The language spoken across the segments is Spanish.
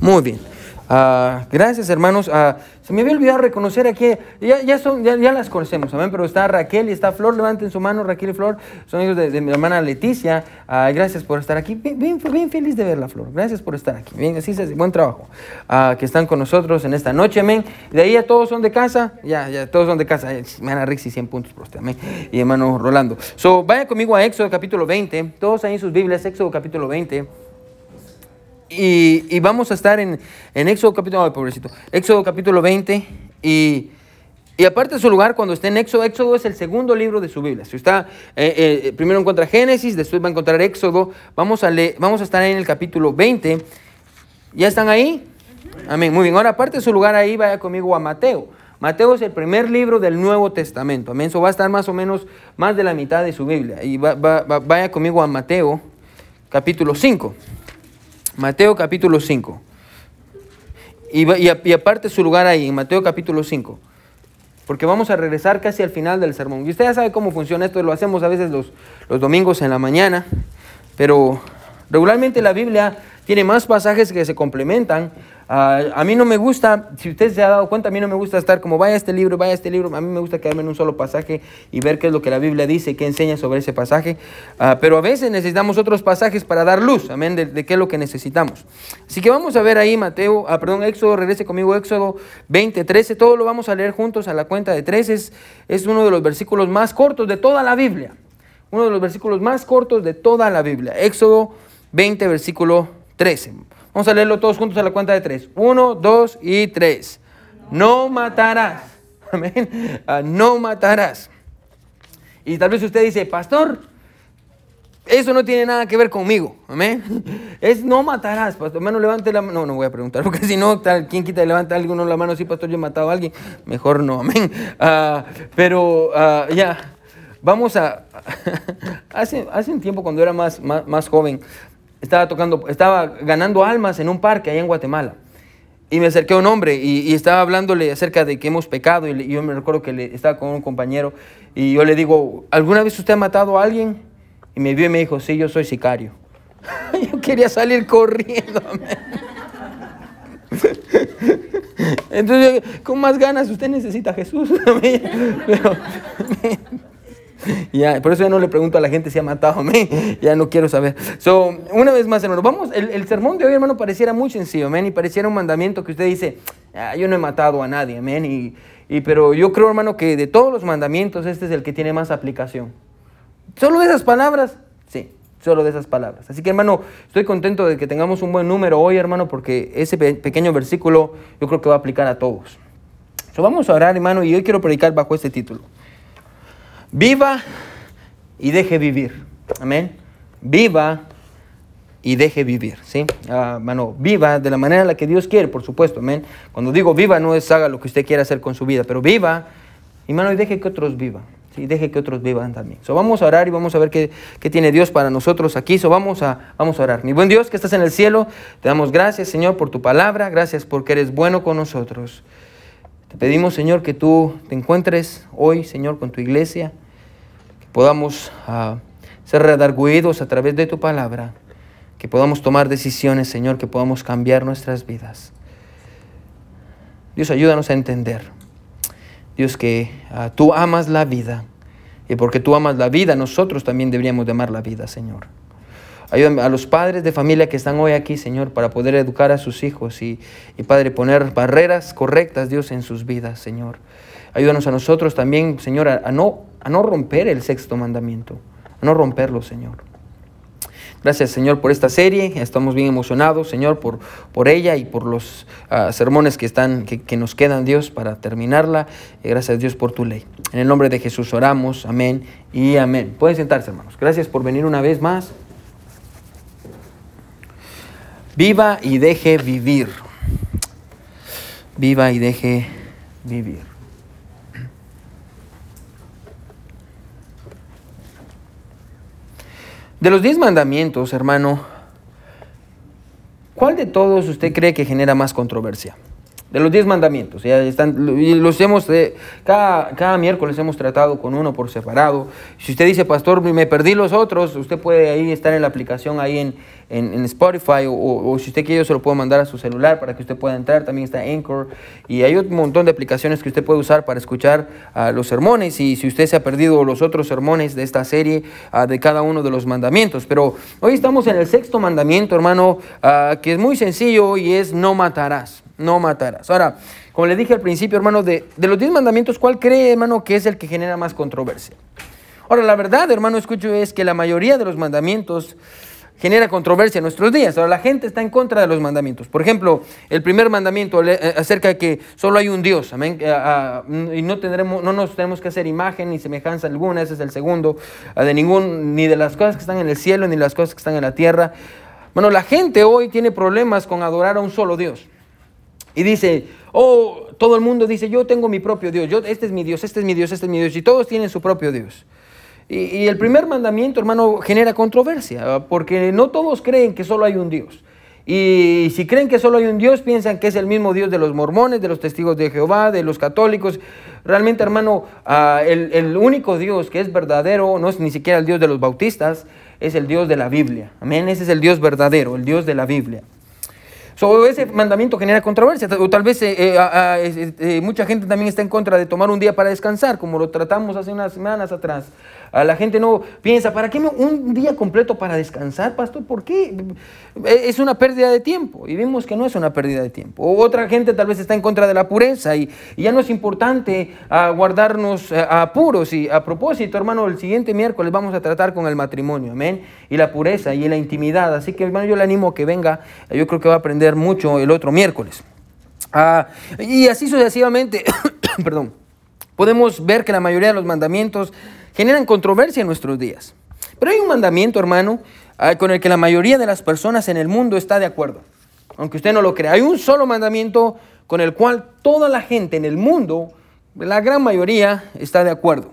Muy bien. Ah, gracias, hermanos. Ah, se me había olvidado reconocer aquí, ya, ya, son, ya, las conocemos, amén, pero está Raquel y está Flor, levanten su mano, Raquel y Flor, son hijos de, mi hermana Leticia. Ah, gracias por estar aquí. Bien, bien, feliz de verla, Flor. Gracias por estar aquí. Bien, así es, buen trabajo. que están con nosotros en esta noche, amén. De ahí ya todos son de casa, ya, ya, todos son de casa. Hermana Rixi, 100 puntos por usted, amén. Y hermano Rolando. So, vaya conmigo a Éxodo capítulo 20, todos ahí en sus Biblias, Éxodo capítulo 20. Y, vamos a estar en, en Éxodo capítulo, pobrecito, Éxodo capítulo 20 y, y aparte de su lugar, cuando esté en Éxodo, Éxodo es el segundo libro de su Biblia. Si está, eh, eh, primero encuentra Génesis, después va a encontrar Éxodo, vamos a, leer, vamos a estar ahí en el capítulo 20. ¿Ya están ahí? Amén. Muy bien. Ahora, aparte de su lugar ahí, vaya conmigo a Mateo. Mateo es el primer libro del Nuevo Testamento. Amén. Eso va a estar más o menos más de la mitad de su Biblia. Y vaya conmigo a Mateo, capítulo 5. Mateo capítulo 5. Y, aparte su lugar ahí, en Mateo capítulo 5. Porque vamos a regresar casi al final del sermón. Y usted ya sabe cómo funciona esto, lo hacemos a veces los, los domingos en la mañana. Pero regularmente la Biblia tiene más pasajes que se complementan Ah, a mí no me gusta, si usted se ha dado cuenta, a mí no me gusta estar como vaya este libro, vaya este libro, a mí me gusta quedarme en un solo pasaje y ver qué es lo que la Biblia dice, qué enseña sobre ese pasaje. Ah, pero a veces necesitamos otros pasajes para dar luz, amén, de, qué es lo que necesitamos. Así que vamos a ver ahí Mateo, ah, perdón, Éxodo, regrese conmigo, Éxodo 20, 13, todo lo vamos a leer juntos a la cuenta de 13, es, es uno de los versículos más cortos de toda la Biblia. Uno de los versículos más cortos de toda la Biblia. Éxodo 20, versículo 13. Vamos a leerlo todos juntos a la cuenta de tres. Uno, dos y tres. No matarás. Amén. Ah, no matarás. Y tal vez usted dice, pastor, eso no tiene nada que ver conmigo. Amén. Es no matarás, pastor. Hermano, levante la mano. No, no voy a preguntar, porque si no, ¿quién quita y levanta alguno la mano? Sí, pastor, yo he matado a alguien. Mejor no. Amén. Ah, pero ah, ya, vamos a. hace, hace un tiempo, cuando era más, más, más joven, estaba tocando, estaba ganando almas en un parque allá en Guatemala. Y me acerqué a un hombre y, estaba hablándole acerca de que hemos pecado. Y, yo me recuerdo que le, estaba con un compañero y yo le digo, ¿alguna vez usted ha matado a alguien? Y me vio y me dijo, sí, yo soy sicario. yo quería salir corriendo. Entonces, con más ganas, usted necesita a Jesús. Pero, ya, por eso ya no le pregunto a la gente si ha matado a mí, ya no quiero saber. So, una vez más, hermano, vamos, el, sermón de hoy, hermano, pareciera muy sencillo, amén, y pareciera un mandamiento que usted dice, ah, yo no he matado a nadie, amén, y, y, pero yo creo, hermano, que de todos los mandamientos, este es el que tiene más aplicación. ¿Solo de esas palabras? Sí, solo de esas palabras. Así que, hermano, estoy contento de que tengamos un buen número hoy, hermano, porque ese pequeño versículo yo creo que va a aplicar a todos. So, vamos a orar, hermano, y hoy quiero predicar bajo este título. Viva y deje vivir. Amén. Viva y deje vivir, ¿sí? Ah, viva de la manera en la que Dios quiere, por supuesto, amén. Cuando digo viva no es haga lo que usted quiera hacer con su vida, pero viva, y y deje que otros vivan, ¿sí? Deje que otros vivan también. So, vamos a orar y vamos a ver qué, tiene Dios para nosotros aquí. So, vamos, a, vamos a orar. Mi buen Dios que estás en el cielo, te damos gracias, Señor, por tu palabra, gracias porque eres bueno con nosotros. Te pedimos, Señor, que tú te encuentres hoy, Señor, con tu iglesia, podamos uh, ser redarguidos a través de tu palabra, que podamos tomar decisiones, Señor, que podamos cambiar nuestras vidas. Dios, ayúdanos a entender, Dios, que uh, tú amas la vida, y porque tú amas la vida, nosotros también deberíamos de amar la vida, Señor. Ayúdame a los padres de familia que están hoy aquí, Señor, para poder educar a sus hijos y, Padre, poner barreras correctas, Dios, en sus vidas, Señor. Ayúdanos a nosotros también, Señor, a, no, a no romper el sexto mandamiento, a no romperlo, Señor. Gracias, Señor, por esta serie. Estamos bien emocionados, Señor, por, por ella y por los ah, sermones que, están, que, nos quedan, Dios, para terminarla. gracias, Dios, por tu ley. En el nombre de Jesús oramos. Amén y amén. Pueden sentarse, hermanos. Gracias por venir una vez más. Viva y deje vivir. Viva y deje vivir. De los diez mandamientos, hermano, ¿cuál de todos usted cree que genera más controversia? De los diez mandamientos. Ya están, los hemos, eh, cada, cada, miércoles hemos tratado con uno por separado. Si usted dice, pastor, me perdí los otros, usted puede ahí estar en la aplicación, ahí en, en, Spotify o, si usted quiere yo se lo puedo mandar a su celular para que usted pueda entrar. También está Anchor y hay un montón de aplicaciones que usted puede usar para escuchar uh, los sermones y si usted se ha perdido los otros sermones de esta serie uh, de cada uno de los mandamientos. Pero hoy estamos en el sexto mandamiento, hermano, uh, que es muy sencillo y es no matarás, no matarás. Ahora, como le dije al principio, hermano, de, de los diez mandamientos, ¿cuál cree, hermano, que es el que genera más controversia? Ahora, la verdad, hermano, escucho, es que la mayoría de los mandamientos genera controversia en nuestros días. Ahora la gente está en contra de los mandamientos. Por ejemplo, el primer mandamiento eh, acerca de que solo hay un Dios, amén, eh, ah, y no tendremos, no nos tenemos que hacer imagen ni semejanza alguna. Ese es el segundo ah, de ningún, ni de las cosas que están en el cielo ni de las cosas que están en la tierra. Bueno, la gente hoy tiene problemas con adorar a un solo Dios. Y dice, oh, todo el mundo dice, yo tengo mi propio Dios, yo, este es mi Dios, este es mi Dios, este es mi Dios, y todos tienen su propio Dios. Y, el primer mandamiento, hermano, genera controversia, porque no todos creen que solo hay un Dios. Y si creen que solo hay un Dios, piensan que es el mismo Dios de los mormones, de los testigos de Jehová, de los católicos. Realmente, hermano, ah, el, el, único Dios que es verdadero no es ni siquiera el Dios de los bautistas, es el Dios de la Biblia. Amén, ese es el Dios verdadero, el Dios de la Biblia. So, ese mandamiento genera controversia. O tal vez eh, eh, eh, mucha gente también está en contra de tomar un día para descansar, como lo tratamos hace unas semanas atrás. A la gente no piensa, ¿para qué un día completo para descansar, pastor? ¿Por qué? E, es una pérdida de tiempo. Y vimos que no es una pérdida de tiempo. Otra gente tal vez está en contra de la pureza y, ya no es importante ah, guardarnos a ah, puros. Y a propósito, hermano, el siguiente miércoles vamos a tratar con el matrimonio, amén. Y la pureza y la intimidad. Así que, hermano, yo le animo a que venga. Yo creo que va a aprender mucho el otro miércoles. Ah, y así sucesivamente, perdón, podemos ver que la mayoría de los mandamientos generan controversia en nuestros días. Pero hay un mandamiento, hermano, ah, con el que la mayoría de las personas en el mundo está de acuerdo. Aunque usted no lo crea. Hay un solo mandamiento con el cual toda la gente en el mundo, la gran mayoría, está de acuerdo.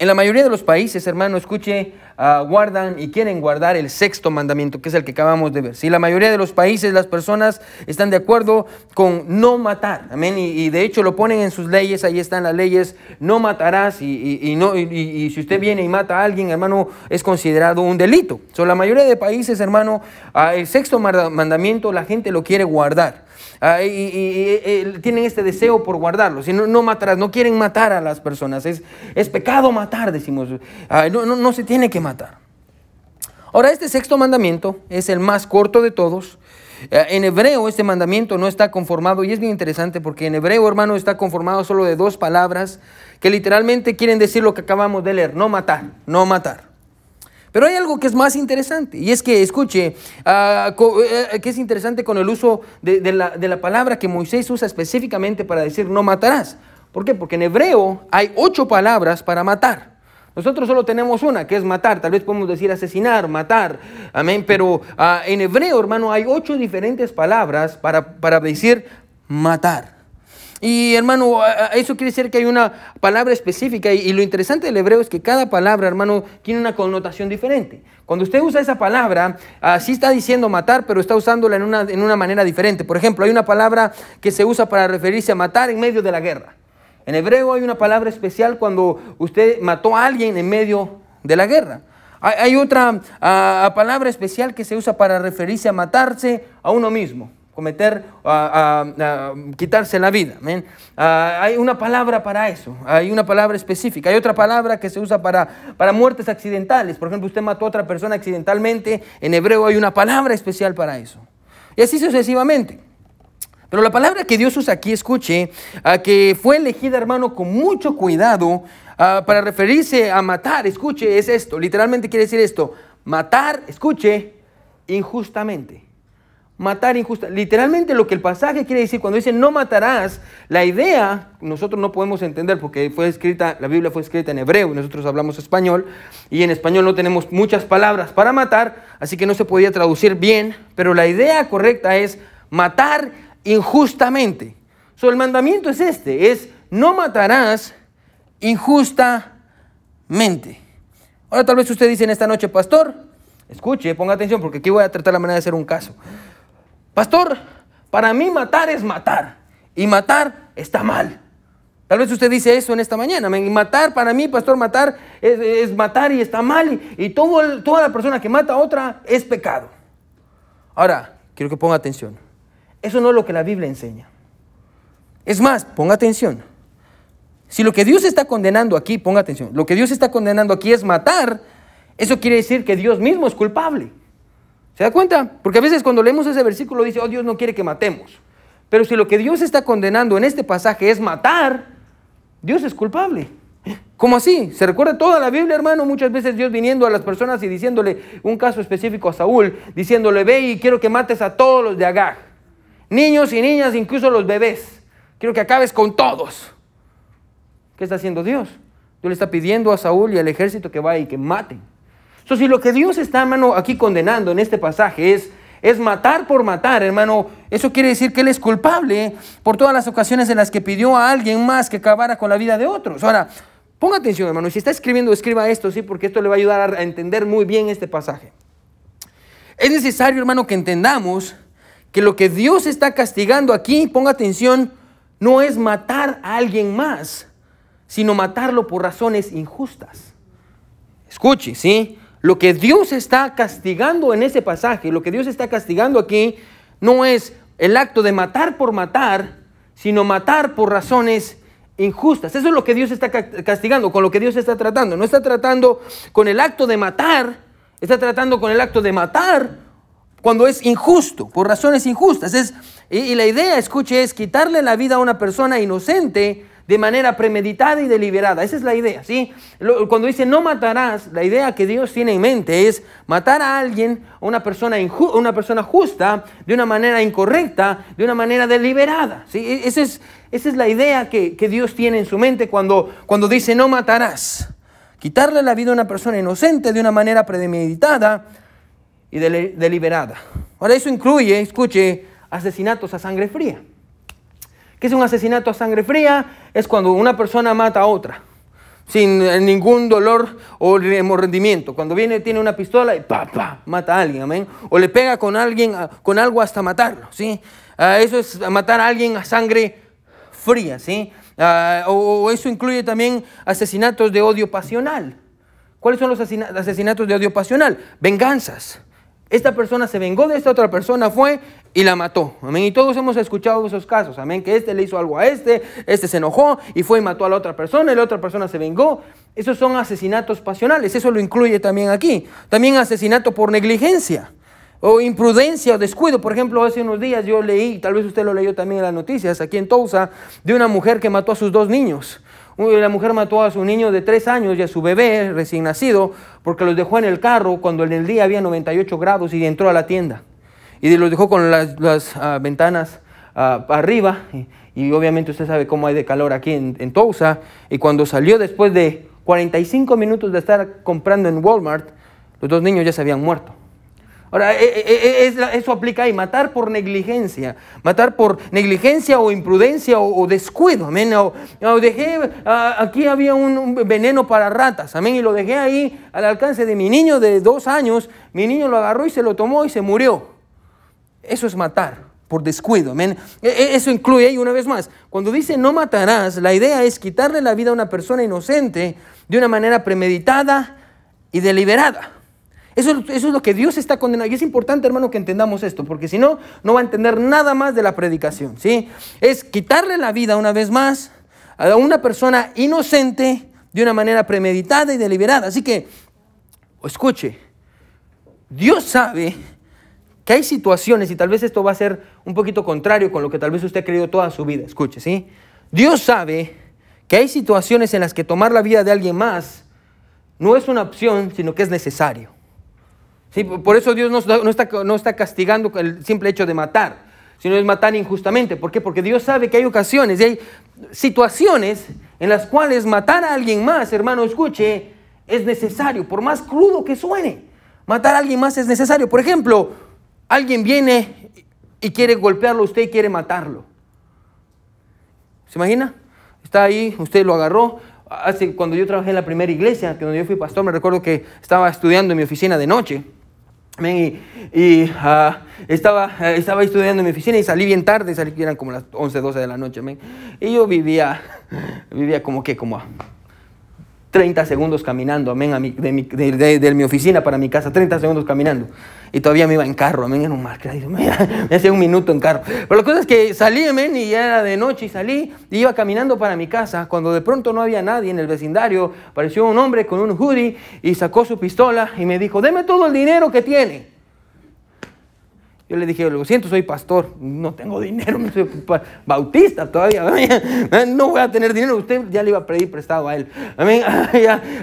En la mayoría de los países, hermano, escuche, ah, guardan y quieren guardar el sexto mandamiento, que es el que acabamos de ver. Si la mayoría de los países, las personas están de acuerdo con no matar, amén, y, de hecho lo ponen en sus leyes, ahí están las leyes, no matarás, y, no, y, si usted viene y mata a alguien, hermano, es considerado un delito. So, la mayoría de países, hermano, ah, el sexto mandamiento la gente lo quiere guardar. Ah, y, tienen este deseo por guardarlo. Si no, no matarás, no quieren matar a las personas. Es, es pecado matar, decimos. Ah, no, no, se tiene que matar. Ahora, este sexto mandamiento es el más corto de todos. Ah, en hebreo este mandamiento no está conformado y es bien interesante porque en hebreo, hermano, está conformado solo de dos palabras que literalmente quieren decir lo que acabamos de leer, no matar, no matar. Pero hay algo que es más interesante, y es que, escuche, uh, que es interesante con el uso de, la, de, la, palabra que Moisés usa específicamente para decir no matarás. ¿Por qué? Porque en hebreo hay ocho palabras para matar. Nosotros solo tenemos una, que es matar. Tal vez podemos decir asesinar, matar. Amén. Pero uh, en hebreo, hermano, hay ocho diferentes palabras para, para decir matar. Y hermano, eso quiere decir que hay una palabra específica y, lo interesante del hebreo es que cada palabra, hermano, tiene una connotación diferente. Cuando usted usa esa palabra, sí está diciendo matar, pero está usándola en una, en una manera diferente. Por ejemplo, hay una palabra que se usa para referirse a matar en medio de la guerra. En hebreo hay una palabra especial cuando usted mató a alguien en medio de la guerra. Hay, otra palabra especial que se usa para referirse a matarse a uno mismo cometer, a, quitarse la vida. Ah, hay una palabra para eso, hay una palabra específica, hay otra palabra que se usa para, para muertes accidentales. Por ejemplo, usted mató a otra persona accidentalmente, en hebreo hay una palabra especial para eso. Y así sucesivamente. Pero la palabra que Dios usa aquí, escuche, a que fue elegida, hermano, con mucho cuidado para referirse a matar, escuche, es esto, literalmente quiere decir esto, matar, escuche, injustamente matar injusta. Literalmente lo que el pasaje quiere decir cuando dice no matarás, la idea nosotros no podemos entender porque fue escrita, la Biblia fue escrita en hebreo y nosotros hablamos español y en español no tenemos muchas palabras para matar, así que no se podía traducir bien, pero la idea correcta es matar injustamente. So, el mandamiento es este, es no matarás injustamente. Ahora tal vez usted dice en esta noche, pastor, escuche, ponga atención porque aquí voy a tratar la manera de hacer un caso. Pastor, para mí matar es matar. Y matar está mal. Tal vez usted dice eso en esta mañana. Matar para mí, pastor, matar es, matar y está mal. Y, todo toda la persona que mata a otra es pecado. Ahora, quiero que ponga atención. Eso no es lo que la Biblia enseña. Es más, ponga atención. Si lo que Dios está condenando aquí, ponga atención, lo que Dios está condenando aquí es matar, eso quiere decir que Dios mismo es culpable. ¿Se da cuenta? Porque a veces cuando leemos ese versículo dice, oh Dios no quiere que matemos. Pero si lo que Dios está condenando en este pasaje es matar, Dios es culpable. ¿Cómo así? Se recuerda toda la Biblia, hermano, muchas veces Dios viniendo a las personas y diciéndole un caso específico a Saúl, diciéndole, ve y quiero que mates a todos los de Agag, niños y niñas, incluso los bebés, quiero que acabes con todos. ¿Qué está haciendo Dios? Dios le está pidiendo a Saúl y al ejército que vaya y que maten. Entonces, si lo que Dios está, hermano, aquí condenando en este pasaje es es matar por matar, hermano. Eso quiere decir que Él es culpable por todas las ocasiones en las que pidió a alguien más que acabara con la vida de otros. Ahora, ponga atención, hermano. Si está escribiendo, escriba esto, sí, porque esto le va a ayudar a entender muy bien este pasaje. Es necesario, hermano, que entendamos que lo que Dios está castigando aquí, ponga atención, no es matar a alguien más, sino matarlo por razones injustas. Escuche, ¿sí? Lo que Dios está castigando en ese pasaje, lo que Dios está castigando aquí, no es el acto de matar por matar, sino matar por razones injustas. Eso es lo que Dios está castigando, con lo que Dios está tratando. No está tratando con el acto de matar, está tratando con el acto de matar cuando es injusto, por razones injustas. Es, y, y la idea, escuche, es quitarle la vida a una persona inocente de manera premeditada y deliberada. Esa es la idea, ¿sí? Cuando dice no matarás, la idea que Dios tiene en mente es matar a alguien, a una persona, una persona justa, de una manera incorrecta, de una manera deliberada, ¿sí? E, esa es, esa es la idea que, Dios tiene en su mente cuando, cuando dice no matarás. Quitarle la vida a una persona inocente de una manera premeditada y deliberada. Ahora eso incluye, escuche, asesinatos a sangre fría. ¿Qué es un asesinato a sangre fría? Es cuando una persona mata a otra sin ningún dolor o remordimiento. Cuando viene, tiene una pistola y pa, mata a alguien, amén. O le pega con alguien, con algo hasta matarlo, ¿sí? Ah, eso es matar a alguien a sangre fría, ¿sí? Ah, o, eso incluye también asesinatos de odio pasional. ¿Cuáles son los asesinatos de odio pasional? Venganzas. Esta persona se vengó de esta otra persona, fue y la mató. Amén. Y todos hemos escuchado esos casos. Amén. Que este le hizo algo a este, este se enojó y fue y mató a la otra persona y la otra persona se vengó. Esos son asesinatos pasionales. Eso lo incluye también aquí. También asesinato por negligencia o imprudencia o descuido. Por ejemplo, hace unos días yo leí, tal vez usted lo leyó también en las noticias, aquí en Tulsa, de una mujer que mató a sus dos niños. La mujer mató a su niño de tres años y a su bebé recién nacido porque los dejó en el carro cuando en el día había 98 grados y entró a la tienda. Y los dejó con las, ah, ventanas uh, arriba. Y, obviamente usted sabe cómo hay de calor aquí en, en Tousa. Y cuando salió después de 45 minutos de estar comprando en Walmart, los dos niños ya se habían muerto. Ahora, e, e, e, eso aplica ahí, matar por negligencia, matar por negligencia o imprudencia o, descuido, amén. O, dejé, aquí había un, veneno para ratas, amén, y lo dejé ahí al alcance de mi niño de dos años, mi niño lo agarró y se lo tomó y se murió. Eso es matar por descuido, amén. Eso incluye, ahí una vez más, cuando dice no matarás, la idea es quitarle la vida a una persona inocente de una manera premeditada y deliberada. Eso, es lo que Dios está condenando. Y es importante, hermano, que entendamos esto, porque si no, no va a entender nada más de la predicación. ¿sí? Es quitarle la vida una vez más a una persona inocente de una manera premeditada y deliberada. Así que, escuche, Dios sabe que hay situaciones, y tal vez esto va a ser un poquito contrario con lo que tal vez usted ha creído toda su vida. Escuche, ¿sí? Dios sabe que hay situaciones en las que tomar la vida de alguien más no es una opción, sino que es necesario. ¿Sí? Por eso Dios no, está, no está castigando el simple hecho de matar, sino es matar injustamente. ¿Por qué? Porque Dios sabe que hay ocasiones y hay situaciones en las cuales matar a alguien más, hermano, escuche, es necesario, por más crudo que suene. Matar a alguien más es necesario. Por ejemplo, alguien viene y quiere golpearlo usted quiere matarlo. ¿Se imagina? Está ahí, usted lo agarró. Hace, cuando yo trabajé en la primera iglesia, que donde yo fui pastor, me recuerdo que estaba estudiando en mi oficina de noche. Y, ah, estaba, eh, estaba estudiando en mi oficina y salí bien tarde, salí, eran como las 11, 12 de la noche. Y yo vivía, vivía como que, como 30 segundos caminando, amén, a mi, de, mi, oficina para mi casa, 30 segundos caminando. Y todavía me iba en carro, amén, era un mal me, me hacía un minuto en carro. Pero la cosa es que salí, amén, y ya era de noche y salí, y iba caminando para mi casa, cuando de pronto no había nadie en el vecindario, apareció un hombre con un hoodie y sacó su pistola y me dijo, deme todo el dinero que tiene. Yo le dije, lo siento, soy pastor, no tengo dinero, soy bautista todavía, no voy a tener dinero, usted ya le iba a pedir prestado a él. Amén.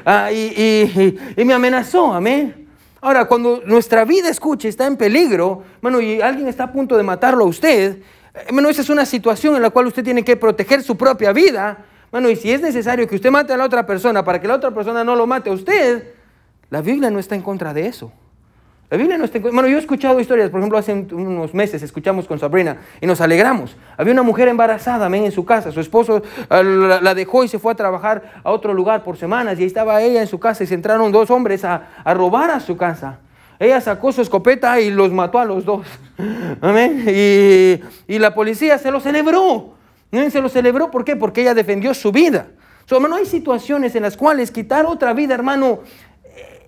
Ah, y, me amenazó, amén. Ahora, cuando nuestra vida, escuche, está en peligro, bueno, y alguien está a punto de matarlo a usted, eh, bueno, esa es una situación en la cual usted tiene que proteger su propia vida. Bueno, y si es necesario que usted mate a la otra persona para que la otra persona no lo mate a usted, la Biblia no está en contra de eso. La Biblia no está Bueno, yo he escuchado historias, por ejemplo, hace unos meses escuchamos con Sabrina y nos alegramos. Había una mujer embarazada, amén, en su casa. Su esposo ah, la dejó y se fue a trabajar a otro lugar por semanas y ahí estaba ella en su casa y se entraron dos hombres a, robar a su casa. Ella sacó su escopeta y los mató a los dos. Amén. Y, y la policía se lo celebró. Se lo celebró, ¿por qué? Porque ella defendió su vida. So, hermano, hay situaciones en las cuales quitar otra vida, hermano,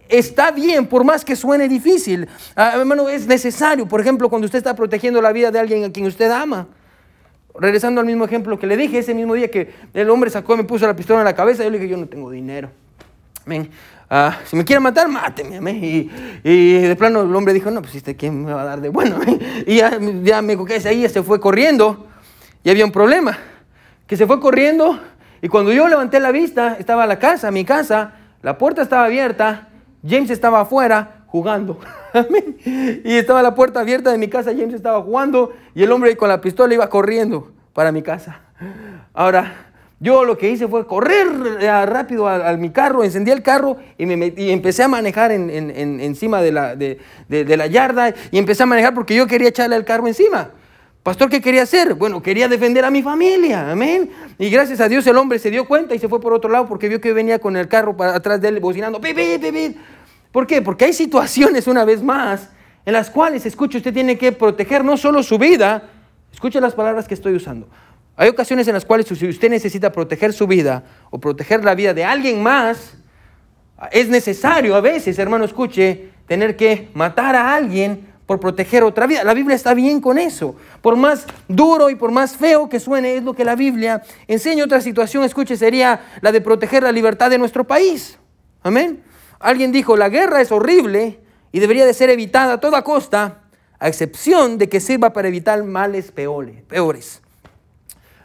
está bien, por más que suene difícil. Ah, hermano, es necesario. Por ejemplo, cuando usted está protegiendo la vida de alguien a quien usted ama. Regresando al mismo ejemplo que le dije, ese mismo día que el hombre sacó me puso la pistola en la cabeza, yo le dije, yo no tengo dinero. Ah, si me quiere matar, máteme. Y, y, de plano el hombre dijo, no, pues este, ¿quién me va a dar de bueno? Y ya, ya me dijo ahí se fue corriendo y había un problema. Que se fue corriendo y cuando yo levanté la vista, estaba la casa, mi casa, la puerta estaba abierta James estaba afuera jugando. y estaba la puerta abierta de mi casa, James estaba jugando y el hombre con la pistola iba corriendo para mi casa. Ahora, yo lo que hice fue correr rápido a, mi carro, encendí el carro y, me empecé a manejar encima de la, de, de la yarda y empecé a manejar porque yo quería echarle el carro encima. Pastor, ¿qué quería hacer? Bueno, quería defender a mi familia, amén. Y gracias a Dios el hombre se dio cuenta y se fue por otro lado porque vio que venía con el carro para atrás de él bocinando. ¿Por qué? Porque hay situaciones, una vez más, en las cuales, escuche, usted tiene que proteger no solo su vida, escuche las palabras que estoy usando. Hay ocasiones en las cuales si usted necesita proteger su vida o proteger la vida de alguien más, es necesario a veces, hermano, escuche, tener que matar a alguien por proteger otra vida. La Biblia está bien con eso. Por más duro y por más feo que suene, es lo que la Biblia enseña. Otra situación, escuche, sería la de proteger la libertad de nuestro país. Amén. Alguien dijo, la guerra es horrible y debería de ser evitada a toda costa, a excepción de que sirva para evitar males peores.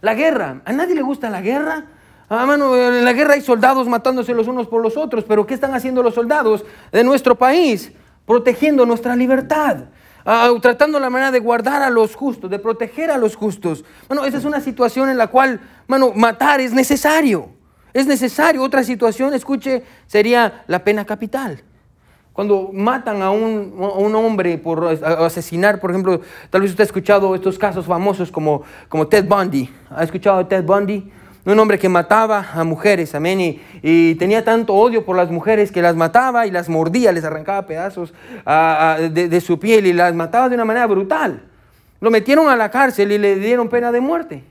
La guerra, ¿a nadie le gusta la guerra? Ah, mano, en la guerra hay soldados matándose los unos por los otros, pero ¿qué están haciendo los soldados de nuestro país? protegiendo nuestra libertad, ah, tratando la manera de guardar a los justos, de proteger a los justos. Bueno, esa es una situación en la cual, bueno, matar es necesario. Es necesario. Otra situación, escuche, sería la pena capital. Cuando matan a un, a un, hombre por asesinar, por ejemplo, tal vez usted ha escuchado estos casos famosos como, como Ted Bundy. ¿Ha escuchado Ted Bundy? Un hombre que mataba a mujeres, amén, y, tenía tanto odio por las mujeres que las mataba y las mordía, les arrancaba pedazos de, su piel y las mataba de una manera brutal. Lo metieron a la cárcel y le dieron pena de muerte.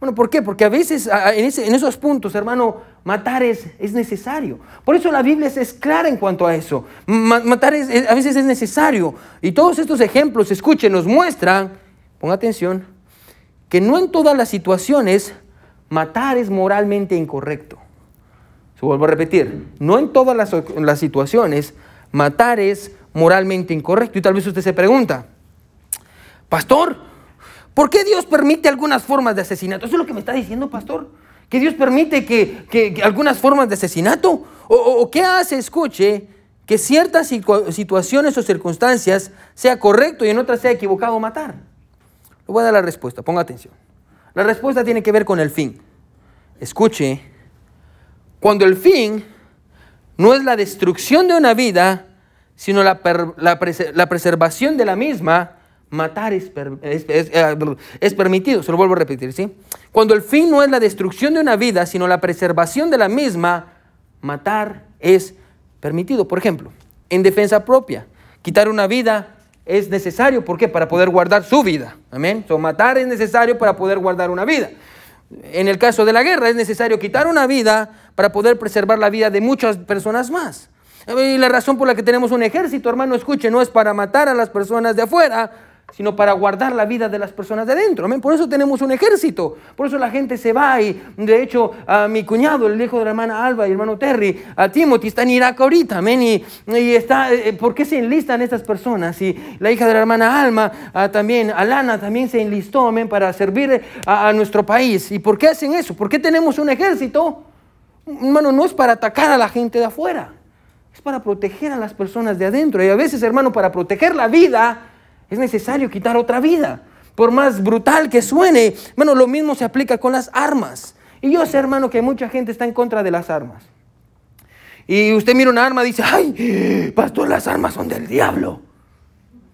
Bueno, ¿por qué? Porque a veces en, esos puntos, hermano, matar es, es, necesario. Por eso la Biblia es, clara en cuanto a eso. matar a veces es necesario. Y todos estos ejemplos, escuchen, nos muestran, ponga atención, que no en todas las situaciones matar es moralmente incorrecto. Se vuelvo a repetir, no en todas las, situaciones matar es moralmente incorrecto. Y tal vez usted se pregunta, pastor, ¿por qué Dios permite algunas formas de asesinato? ¿Eso es lo que me está diciendo, pastor? ¿Que Dios permite que, algunas formas de asesinato? ¿O, qué hace, escuche, que ciertas situaciones o circunstancias sea correcto y en otras sea equivocado matar? Le voy a dar la respuesta, ponga atención. La respuesta tiene que ver con el fin. Escuche, cuando el fin no es la destrucción de una vida, sino la, preservación de la misma, matar es, eh, es, permitido. Se lo vuelvo a repetir, ¿sí? Cuando el fin no es la destrucción de una vida, sino la preservación de la misma, matar es permitido. Por ejemplo, en defensa propia, quitar una vida es necesario. ¿Por qué? Para poder guardar su vida. Amén. So, matar es necesario para poder guardar una vida. En el caso de la guerra es necesario quitar una vida para poder preservar la vida de muchas personas más. Y la razón por la que tenemos un ejército, hermano, escuche, no es para matar a las personas de afuera, sino para guardar la vida de las personas de adentro. Por eso tenemos un ejército. Por eso la gente se va y de hecho a mi cuñado, el hijo de la hermana Alba y el hermano Terry, a Timothy, está en Irak ahorita. Amén. Y, está, eh, ¿por qué se enlistan estas personas? Y la hija de la hermana Alma también, Alana también se enlistó, amén, para servir a, a nuestro país. ¿Y por qué hacen eso? ¿Por qué tenemos un ejército? Hermano, no es para atacar a la gente de afuera. Es para proteger a las personas de adentro. Y a veces, hermano, para proteger la vida, es necesario quitar otra vida. Por más brutal que suene, bueno, lo mismo se aplica con las armas. Y yo sé, hermano, que mucha gente está en contra de las armas. Y usted mira una arma y dice, ay, pastor, las armas son del diablo.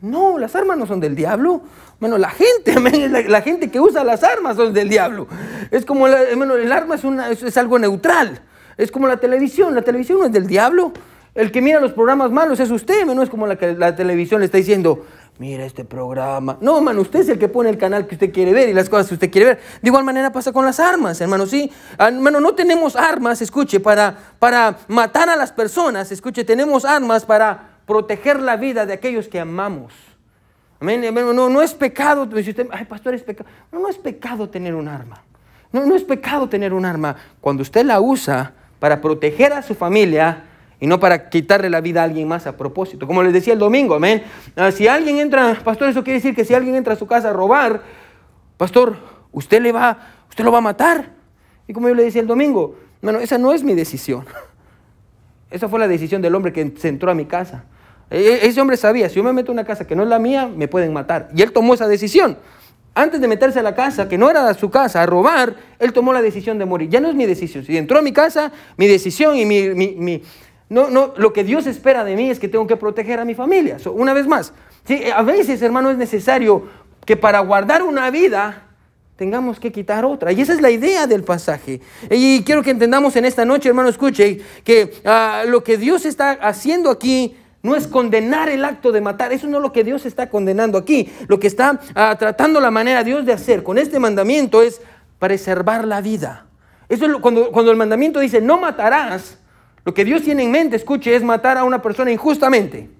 No, las armas no son del diablo. Bueno, la gente, la, gente que usa las armas son del diablo. Es como, bueno, el arma es, algo neutral. Es como la televisión. La televisión no es del diablo. El que mira los programas malos es usted, no es como la que la televisión le está diciendo, mira este programa. No, hermano, usted es el que pone el canal que usted quiere ver y las cosas que usted quiere ver. De igual manera pasa con las armas, hermano, sí. Ah, hermano, no tenemos armas, escuche, para, para matar a las personas, escuche, tenemos armas para proteger la vida de aquellos que amamos. Amén, hermano, no, no es pecado, usted, ay, pastor, es pecado. No, no es pecado tener un arma. No, no es pecado tener un arma. Cuando usted la usa para proteger a su familia, y no para quitarle la vida a alguien más a propósito. Como les decía el domingo, amén. Ah, si alguien entra, pastor, eso quiere decir que si alguien entra a su casa a robar, pastor, usted le va, usted lo va a matar. Y como yo le decía el domingo, bueno, esa no es mi decisión. Esa fue la decisión del hombre que se entró a mi casa. E, e, ese hombre sabía, si yo me meto en una casa que no es la mía, me pueden matar. Y él tomó esa decisión. Antes de meterse a la casa, que no era su casa, a robar, él tomó la decisión de morir. Ya no es mi decisión. Si entró a mi casa, mi decisión y mi, mi no, no, lo que Dios espera de mí es que tengo que proteger a mi familia. una vez más, ¿sí? a veces, hermano, es necesario que para guardar una vida tengamos que quitar otra. Y esa es la idea del pasaje. Y quiero que entendamos en esta noche, hermano, escuche, que ah, lo que Dios está haciendo aquí no es condenar el acto de matar. Eso no es lo que Dios está condenando aquí. Lo que está ah, tratando la manera Dios de hacer con este mandamiento es preservar la vida. Eso es cuando, cuando el mandamiento dice, no matarás, lo que Dios tiene en mente, escuche, es matar a una persona injustamente.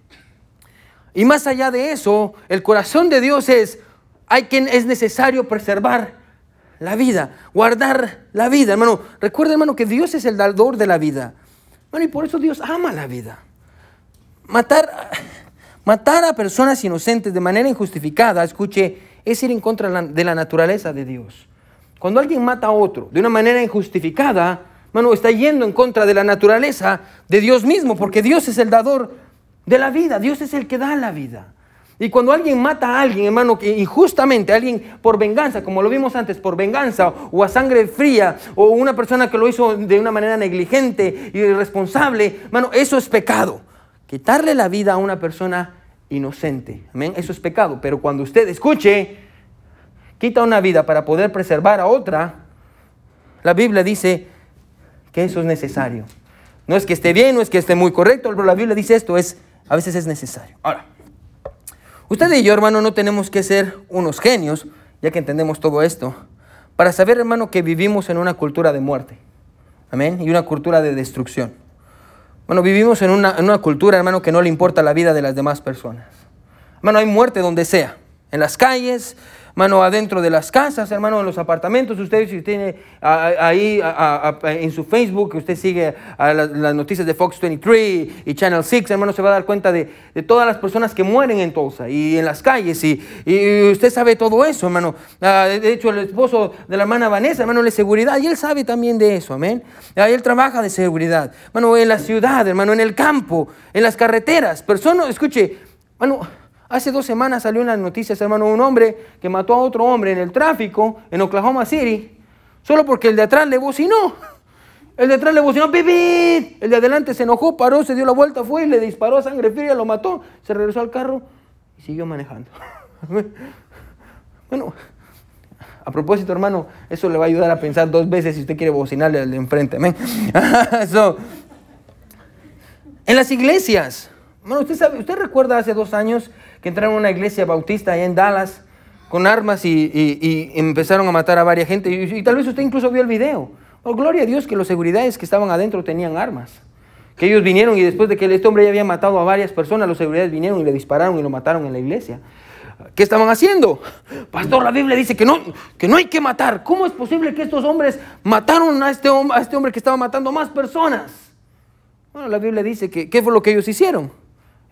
Y más allá de eso, el corazón de Dios es, hay quien es necesario preservar la vida, guardar la vida, hermano. Recuerda, hermano, que Dios es el dador de la vida. Bueno, y por eso Dios ama la vida. Matar, matar a personas inocentes de manera injustificada, escuche, es ir en contra de la naturaleza de Dios. Cuando alguien mata a otro de una manera injustificada, hermano, está yendo en contra de la naturaleza de Dios mismo, porque Dios es el dador de la vida, Dios es el que da la vida. Y cuando alguien mata a alguien, hermano, que injustamente, alguien por venganza, como lo vimos antes, por venganza o a sangre fría, o una persona que lo hizo de una manera negligente irresponsable, hermano, eso es pecado. Quitarle la vida a una persona inocente, eso es pecado. Pero cuando usted escuche, quita una vida para poder preservar a otra, la Biblia dice que eso es necesario. No es que esté bien, no es que esté muy correcto, pero la Biblia dice esto, es, a veces es necesario. Ahora, usted y yo, hermano, no tenemos que ser unos genios, ya que entendemos todo esto, para saber, hermano, que vivimos en una cultura de muerte. Amén. Y una cultura de destrucción. Bueno, vivimos en una, en una cultura, hermano, que no le importa la vida de las demás personas. Hermano, hay muerte donde sea. En las calles, mano, adentro de las casas, hermano, en los apartamentos. Usted, si tiene ahí en su Facebook, usted sigue las, noticias de Fox 23 y Channel 6, hermano, se va a dar cuenta de, todas las personas que mueren en Tulsa y en las calles. Y, usted sabe todo eso, hermano. Ah, de hecho, el esposo de la hermana Vanessa, hermano, de seguridad, y él sabe también de eso, amén. Ahí él trabaja de seguridad, hermano, en la ciudad, hermano, en el campo, en las carreteras. Personas, escuche, hermano Hace dos semanas salió en las noticias, hermano, un hombre que mató a otro hombre en el tráfico en Oklahoma City, solo porque el de atrás le bocinó. El de atrás le bocinó, ¡Bibit! El de adelante se enojó, paró, se dio la vuelta, fue y le disparó a sangre fría, lo mató, se regresó al carro y siguió manejando. bueno, a propósito, hermano, eso le va a ayudar a pensar dos veces si usted quiere bocinarle al de enfrente. en las iglesias, Bueno, usted, sabe, usted recuerda hace dos años que entraron a una iglesia bautista allá en Dallas con armas y, empezaron a matar a varias gente. Y, tal vez usted incluso vio el video. Oh, gloria a Dios que los seguridades que estaban adentro tenían armas. Que ellos vinieron y después de que este hombre ya había matado a varias personas, los seguridades vinieron y le dispararon y lo mataron en la iglesia. ¿Qué estaban haciendo? Pastor, la Biblia dice que no, que no hay que matar. ¿Cómo es posible que estos hombres mataron a este, a este hombre que estaba matando a más personas? Bueno, la Biblia dice que ¿qué fue lo que ellos hicieron?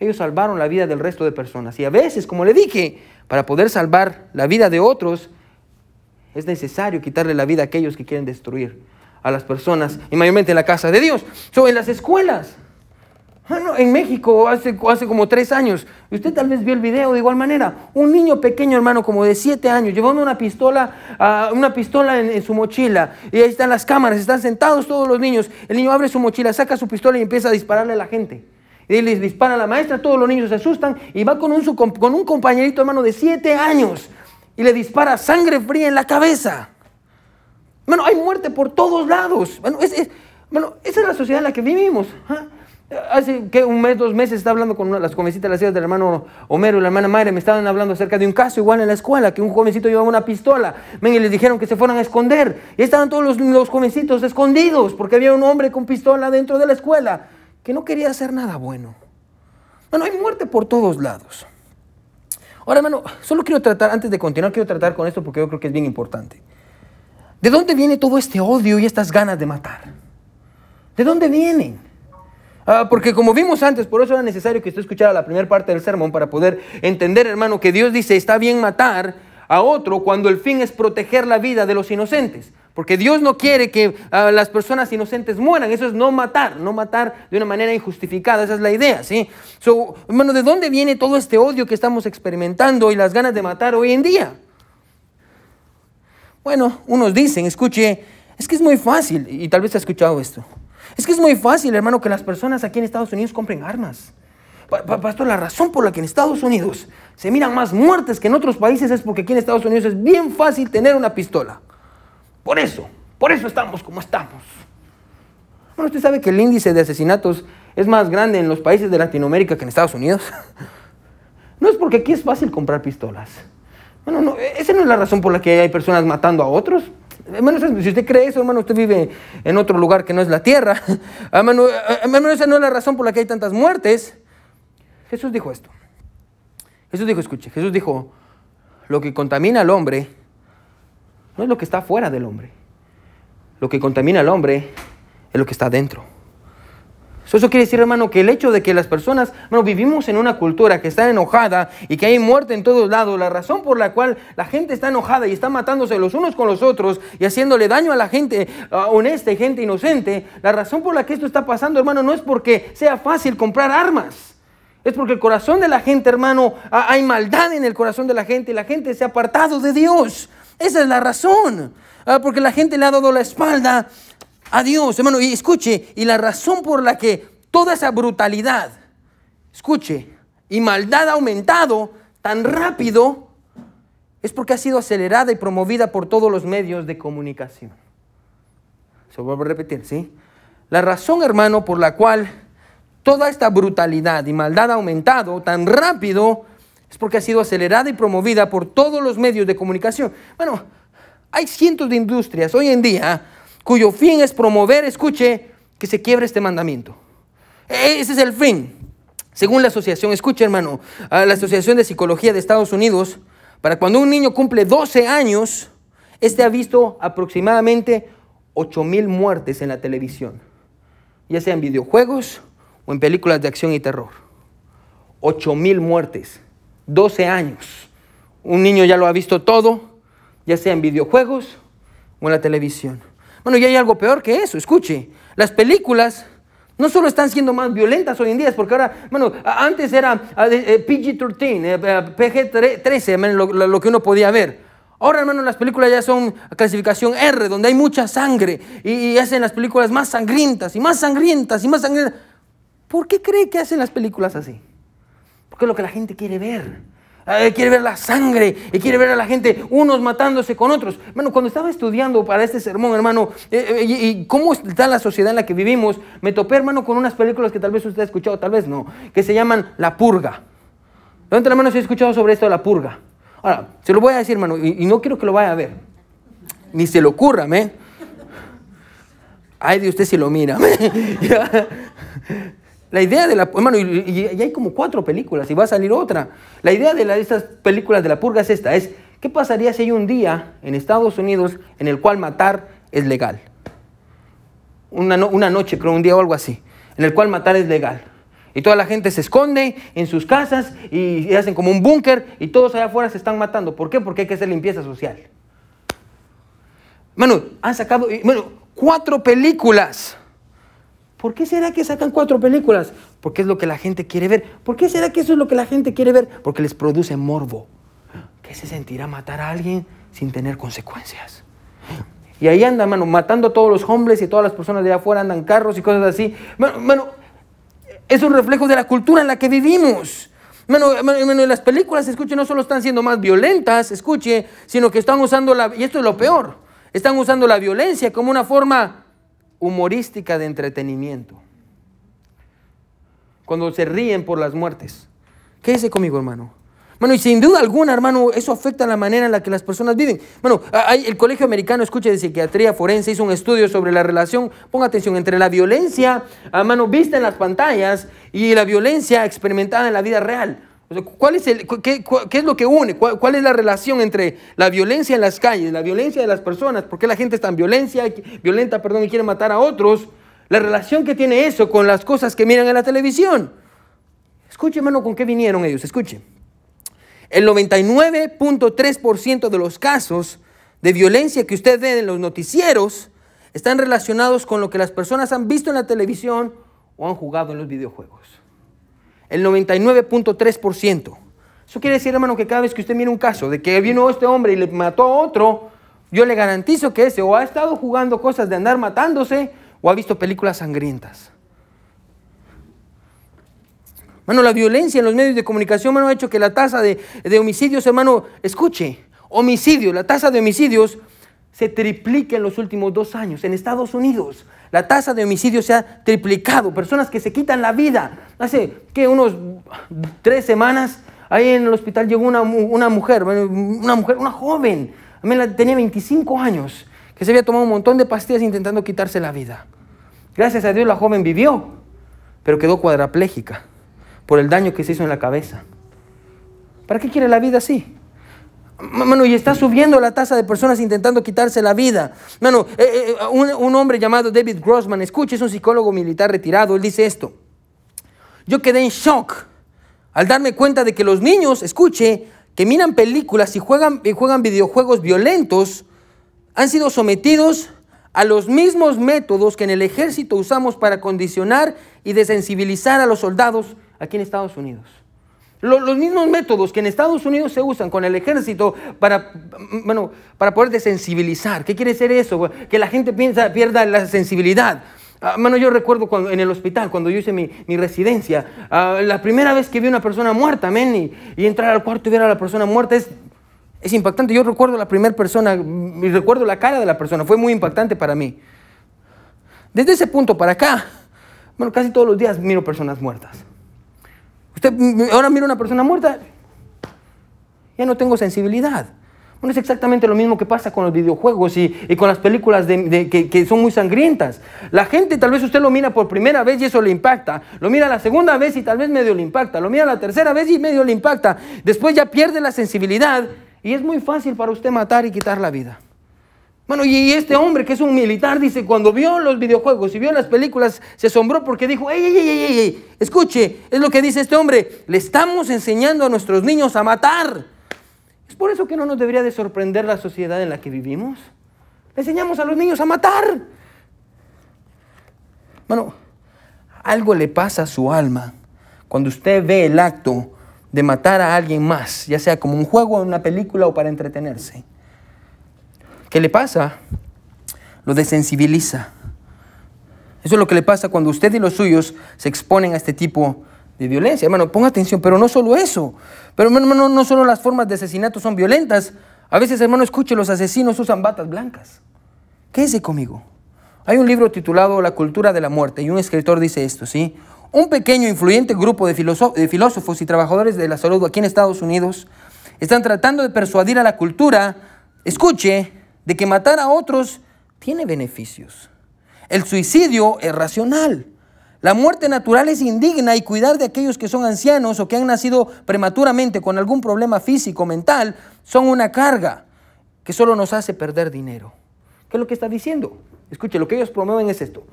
Ellos salvaron la vida del resto de personas. Y a veces, como le dije, para poder salvar la vida de otros, es necesario quitarle la vida a aquellos que quieren destruir a las personas, y mayormente en la casa de Dios. Son en las escuelas. Bueno, en México hace, hace como tres años, usted tal vez vio el video de igual manera, un niño pequeño hermano como de siete años, llevando una pistola, uh, una pistola en, su mochila, y ahí están las cámaras, están sentados todos los niños, el niño abre su mochila, saca su pistola y empieza a dispararle a la gente. Y les dispara a la maestra, todos los niños se asustan, y va con un, con un compañerito hermano de siete años, y le dispara sangre fría en la cabeza. Bueno, hay muerte por todos lados. Bueno, es, esa es la sociedad en la que vivimos. ¿ah? Hace que un mes, dos meses, estaba hablando con las jovencitas, las hijas del hermano Homero y la hermana Mayra, me estaban hablando acerca de un caso igual en la escuela, que un jovencito llevaba una pistola, ven, y les dijeron que se fueran a esconder, y estaban todos los, los jovencitos escondidos, porque había un hombre con pistola dentro de la escuela, que no quería hacer nada bueno. Bueno, hay muerte por todos lados. Ahora, hermano, solo quiero tratar, antes de continuar, quiero tratar con esto porque yo creo que es bien importante. ¿De dónde viene todo este odio y estas ganas de matar? ¿De dónde vienen? Ah, porque como vimos antes, por eso era necesario que usted escuchara la primera parte del sermón para poder entender, hermano, que Dios dice, está bien matar a otro cuando el fin es proteger la vida de los inocentes. Porque Dios no quiere que ah, las personas inocentes mueran. Eso es no matar, no matar de una manera injustificada. Esa es la idea, ¿sí? So, hermano, ¿de dónde viene todo este odio que estamos experimentando y las ganas de matar hoy en día? Bueno, unos dicen, escuche, es que es muy fácil, y tal vez ha escuchado esto. Es que es muy fácil, hermano, que las personas aquí en Estados Unidos compren armas. Pastor, la razón por la que en Estados Unidos se miran más muertes que en otros países es porque aquí en Estados Unidos es bien fácil tener una pistola. Por eso, por eso estamos como estamos. Bueno, usted sabe que el índice de asesinatos es más grande en los países de Latinoamérica que en Estados Unidos. No es porque aquí es fácil comprar pistolas. Bueno, no, esa no es la razón por la que hay personas matando a otros. Hermano, si usted cree eso, hermano, usted vive en otro lugar que no es la tierra. Hermano, hermano, esa no es la razón por la que hay tantas muertes. Jesús dijo esto. Jesús dijo, escuche, Jesús dijo, lo que contamina al hombre no es lo que está fuera del hombre. Lo que contamina al hombre es lo que está dentro. Eso quiere decir, hermano, que el hecho de que las personas, bueno, vivimos en una cultura que está enojada y que hay muerte en todos lados, la razón por la cual la gente está enojada y está matándose los unos con los otros y haciéndole daño a la gente honesta y gente inocente, la razón por la que esto está pasando, hermano, no es porque sea fácil comprar armas. Es porque el corazón de la gente, hermano, hay maldad en el corazón de la gente y la gente se ha apartado de Dios. Esa es la razón. Ah, porque la gente le ha dado la espalda a Dios, hermano. Y escuche, y la razón por la que toda esa brutalidad, escuche, y maldad ha aumentado tan rápido, es porque ha sido acelerada y promovida por todos los medios de comunicación. Se vuelvo a repetir, ¿sí? La razón, hermano, por la cual toda esta brutalidad y maldad ha aumentado tan rápido es porque ha sido acelerada y promovida por todos los medios de comunicación. Bueno, hay cientos de industrias hoy en día cuyo fin es promover, escuche, que se quiebre este mandamiento. E-, ese es el fin. Según la asociación, escuche hermano, la Asociación de Psicología de Estados Unidos, para cuando un niño cumple 12 años, este ha visto aproximadamente 8 mil muertes en la televisión, ya sea en videojuegos o en películas de acción y terror. 8 mil muertes, 12 años. Un niño ya lo ha visto todo, ya sea en videojuegos o en la televisión. Bueno, y hay algo peor que eso, escuche. Las películas no solo están siendo más violentas hoy en día, porque ahora, bueno, antes era eh, PG-13, PG-13, lo, que uno podía ver. Ahora, hermano, las películas ya son clasificación R, donde hay mucha sangre y, hacen las películas más sangrientas y más sangrientas y más sangrientas. ¿Por qué cree que hacen las películas así? Porque es lo que la gente quiere ver. quiere ver la sangre y quiere ver a la gente unos matándose con otros. Bueno, cuando estaba estudiando para este sermón, hermano, eh, eh, y, cómo está la sociedad en la que vivimos, me topé, hermano, con unas películas que tal vez usted ha escuchado, tal vez no, que se llaman La Purga. Levanta la mano si ha escuchado sobre esto La Purga. Ahora, se lo voy a decir, hermano, y, no quiero que lo vaya a ver. Ni se le ocurra, ¿me? Ay de usted si lo mira. La idea de la... Hermano, y, hay como cuatro películas y va a salir otra. La idea de, estas películas de la purga es esta. Es, ¿qué pasaría si hay un día en Estados Unidos en el cual matar es legal? Una, una noche, creo, un día o algo así, en el cual matar es legal. Y toda la gente se esconde en sus casas y, hacen como un búnker y todos allá afuera se están matando. ¿Por qué? Porque hay que hacer limpieza social. Han sacado bueno, cuatro películas ¿Por qué será que sacan cuatro películas? Porque es lo que la gente quiere ver. ¿Por qué será que eso es lo que la gente quiere ver? Porque les produce morbo. ¿Qué se sentirá matar a alguien sin tener consecuencias? Y ahí andan, mano, matando a todos los hombres y todas las personas de afuera andan carros y cosas así. Bueno, es un reflejo de la cultura en la que vivimos. Bueno, en las películas, escuche, no solo están siendo más violentas, escuche, sino que están usando la, y esto es lo peor, están usando la violencia como una forma humorística de entretenimiento. Cuando se ríen por las muertes. Quédese conmigo, hermano. Bueno, y sin duda alguna, hermano, eso afecta la manera en la que las personas viven. Bueno, hay, el Colegio Americano, escuche, de Psiquiatría Forense hizo un estudio sobre la relación, ponga atención, entre la violencia, hermano, vista en las pantallas y la violencia experimentada en la vida real. ¿Cuál es qué, es lo que une? ¿Cuál, es la relación entre la violencia en las calles, la violencia de las personas? ¿Por qué la gente es tan violencia, violenta perdón, y quiere matar a otros? La relación que tiene eso con las cosas que miran en la televisión. Escuche, hermano, con qué vinieron ellos. Escuche. El 99.3% de los casos de violencia que usted ve en los noticieros están relacionados con lo que las personas han visto en la televisión o han jugado en los videojuegos el 99.3%. Eso quiere decir, hermano, que cada vez que usted mira un caso de que vino este hombre y le mató a otro, yo le garantizo que ese o ha estado jugando cosas de andar matándose o ha visto películas sangrientas. Hermano, la violencia en los medios de comunicación, hermano, ha hecho que la tasa de, de homicidios, hermano, escuche, homicidios, la tasa de homicidios se triplica en los últimos dos años en Estados Unidos. La tasa de homicidio se ha triplicado. Personas que se quitan la vida. Hace que unos tres semanas ahí en el hospital llegó una, mujer, una mujer, una joven, tenía 25 años, que se había tomado un montón de pastillas intentando quitarse la vida. Gracias a Dios la joven vivió, pero quedó cuadraplégica por el daño que se hizo en la cabeza. ¿Para qué quiere la vida así? Mano, y está subiendo la tasa de personas intentando quitarse la vida. Mano, eh, eh, eh, un, hombre llamado David Grossman, escuche, es un psicólogo militar retirado, él dice esto. Yo quedé en shock al darme cuenta de que los niños, escuche, que miran películas y juegan, y juegan videojuegos violentos, han sido sometidos a los mismos métodos que en el ejército usamos para condicionar y desensibilizar a los soldados aquí en Estados Unidos. Los, mismos métodos que en Estados Unidos se usan con el ejército para, bueno, para poder desensibilizar. ¿Qué quiere decir eso? Que la gente piensa, pierda la sensibilidad. Ah, yo recuerdo cuando, en el hospital, cuando yo hice mi, residencia, ah, la primera vez que vi una persona muerta, men, y, entrar al cuarto y ver a la persona muerta es, es impactante. Yo recuerdo la primera persona, y recuerdo la cara de la persona, fue muy impactante para mí. Desde ese punto para acá, bueno, casi todos los días miro personas muertas. Usted ahora mira una persona muerta, ya no tengo sensibilidad. Bueno, es exactamente lo mismo que pasa con los videojuegos y, con las películas que, que, son muy sangrientas. La gente tal vez usted lo mira por primera vez y eso le impacta. Lo mira la segunda vez y tal vez medio le impacta. Lo mira la tercera vez y medio le impacta. Después ya pierde la sensibilidad y es muy fácil para usted matar y quitar la vida. Bueno, y este hombre que es un militar dice, cuando vio los videojuegos y vio las películas, se asombró porque dijo, ey, ey, ey, ey, ey, escuche, es lo que dice este hombre, le estamos enseñando a nuestros niños a matar. Es por eso que no nos debería de sorprender la sociedad en la que vivimos. Le enseñamos a los niños a matar. Bueno, algo le pasa a su alma cuando usted ve el acto de matar a alguien más, ya sea como un juego, una película o para entretenerse. ¿Qué le pasa? Lo desensibiliza. Eso es lo que le pasa cuando usted y los suyos se exponen a este tipo de violencia. Hermano, ponga atención, pero no solo eso. Pero hermano, no solo las formas de asesinato son violentas. A veces, hermano, escuche, los asesinos usan batas blancas. Quédese conmigo. Hay un libro titulado La cultura de la muerte y un escritor dice esto, ¿sí? Un pequeño influyente grupo de filósofos y trabajadores de la salud aquí en Estados Unidos están tratando de persuadir a la cultura, escuche, de que matar a otros tiene beneficios. El suicidio es racional. La muerte natural es indigna y cuidar de aquellos que son ancianos o que han nacido prematuramente con algún problema físico mental son una carga que solo nos hace perder dinero. ¿Qué es lo que está diciendo? Escuche, lo que ellos promueven es esto.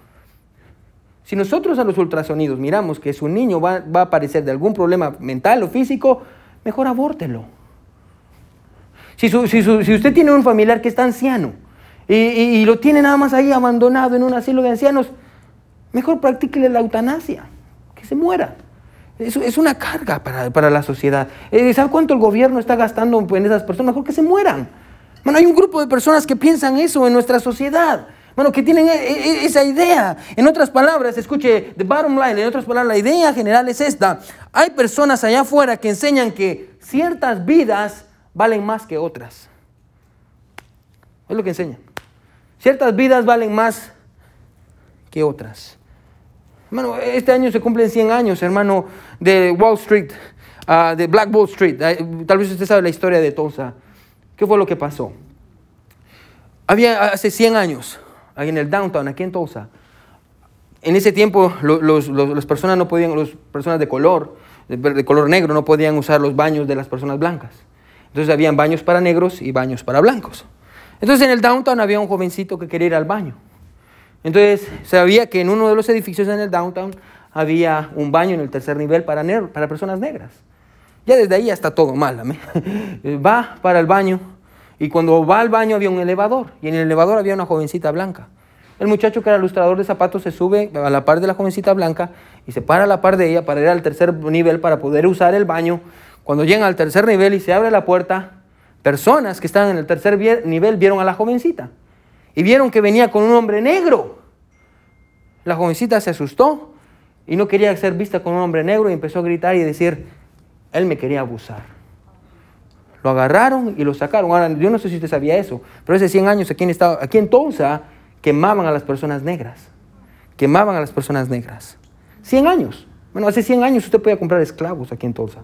Si nosotros a los ultrasonidos miramos que su niño va, a aparecer de algún problema mental o físico, mejor abórtelo. Si, si, usted tiene un familiar que está anciano y, y, lo tiene nada más ahí abandonado en un asilo de ancianos, Mejor practíquele la eutanasia, que se muera. Es, es una carga para, la sociedad. Eh, ¿Sabe cuánto el gobierno está gastando en esas personas? Mejor que se mueran. Bueno, hay un grupo de personas que piensan eso en nuestra sociedad. Bueno, que tienen e, e, esa idea. En otras palabras, escuche, the bottom line, en otras palabras, la idea general es esta. Hay personas allá afuera que enseñan que ciertas vidas valen más que otras. Es lo que enseñan. Ciertas vidas valen más que otras. Hermano, este año se cumplen 100 años, hermano, de Wall Street, ah, de Black Wall Street. Tal vez usted sabe la historia de Tulsa. ¿Qué fue lo que pasó? Había hace 100 años, ahí en el downtown, aquí en Tulsa. En ese tiempo, las personas no podían, las personas de color, de color negro, no podían usar los baños de las personas blancas. Entonces, habían baños para negros y baños para blancos. Entonces, en el downtown había un jovencito que quería ir al baño. Entonces, sabía que en uno de los edificios en el downtown había un baño en el tercer nivel para, para personas negras. Ya desde ahí está todo mal. va para el baño y cuando va al baño había un elevador y en el elevador había una jovencita blanca. El muchacho que era ilustrador de zapatos se sube a la par de la jovencita blanca y se para a la par de ella para ir al tercer nivel para poder usar el baño. Cuando llegan al tercer nivel y se abre la puerta, personas que estaban en el tercer nivel vieron a la jovencita y vieron que venía con un hombre negro. La jovencita se asustó y no quería ser vista con un hombre negro y empezó a gritar y decir, él me quería abusar. Lo agarraron y lo sacaron. Ahora, yo no sé si usted sabía eso, pero hace 100 años aquí en, Estado, aquí en Tulsa quemaban a las personas negras. Quemaban a las personas negras. 100 años. Bueno, hace 100 años usted podía comprar esclavos aquí en Tulsa.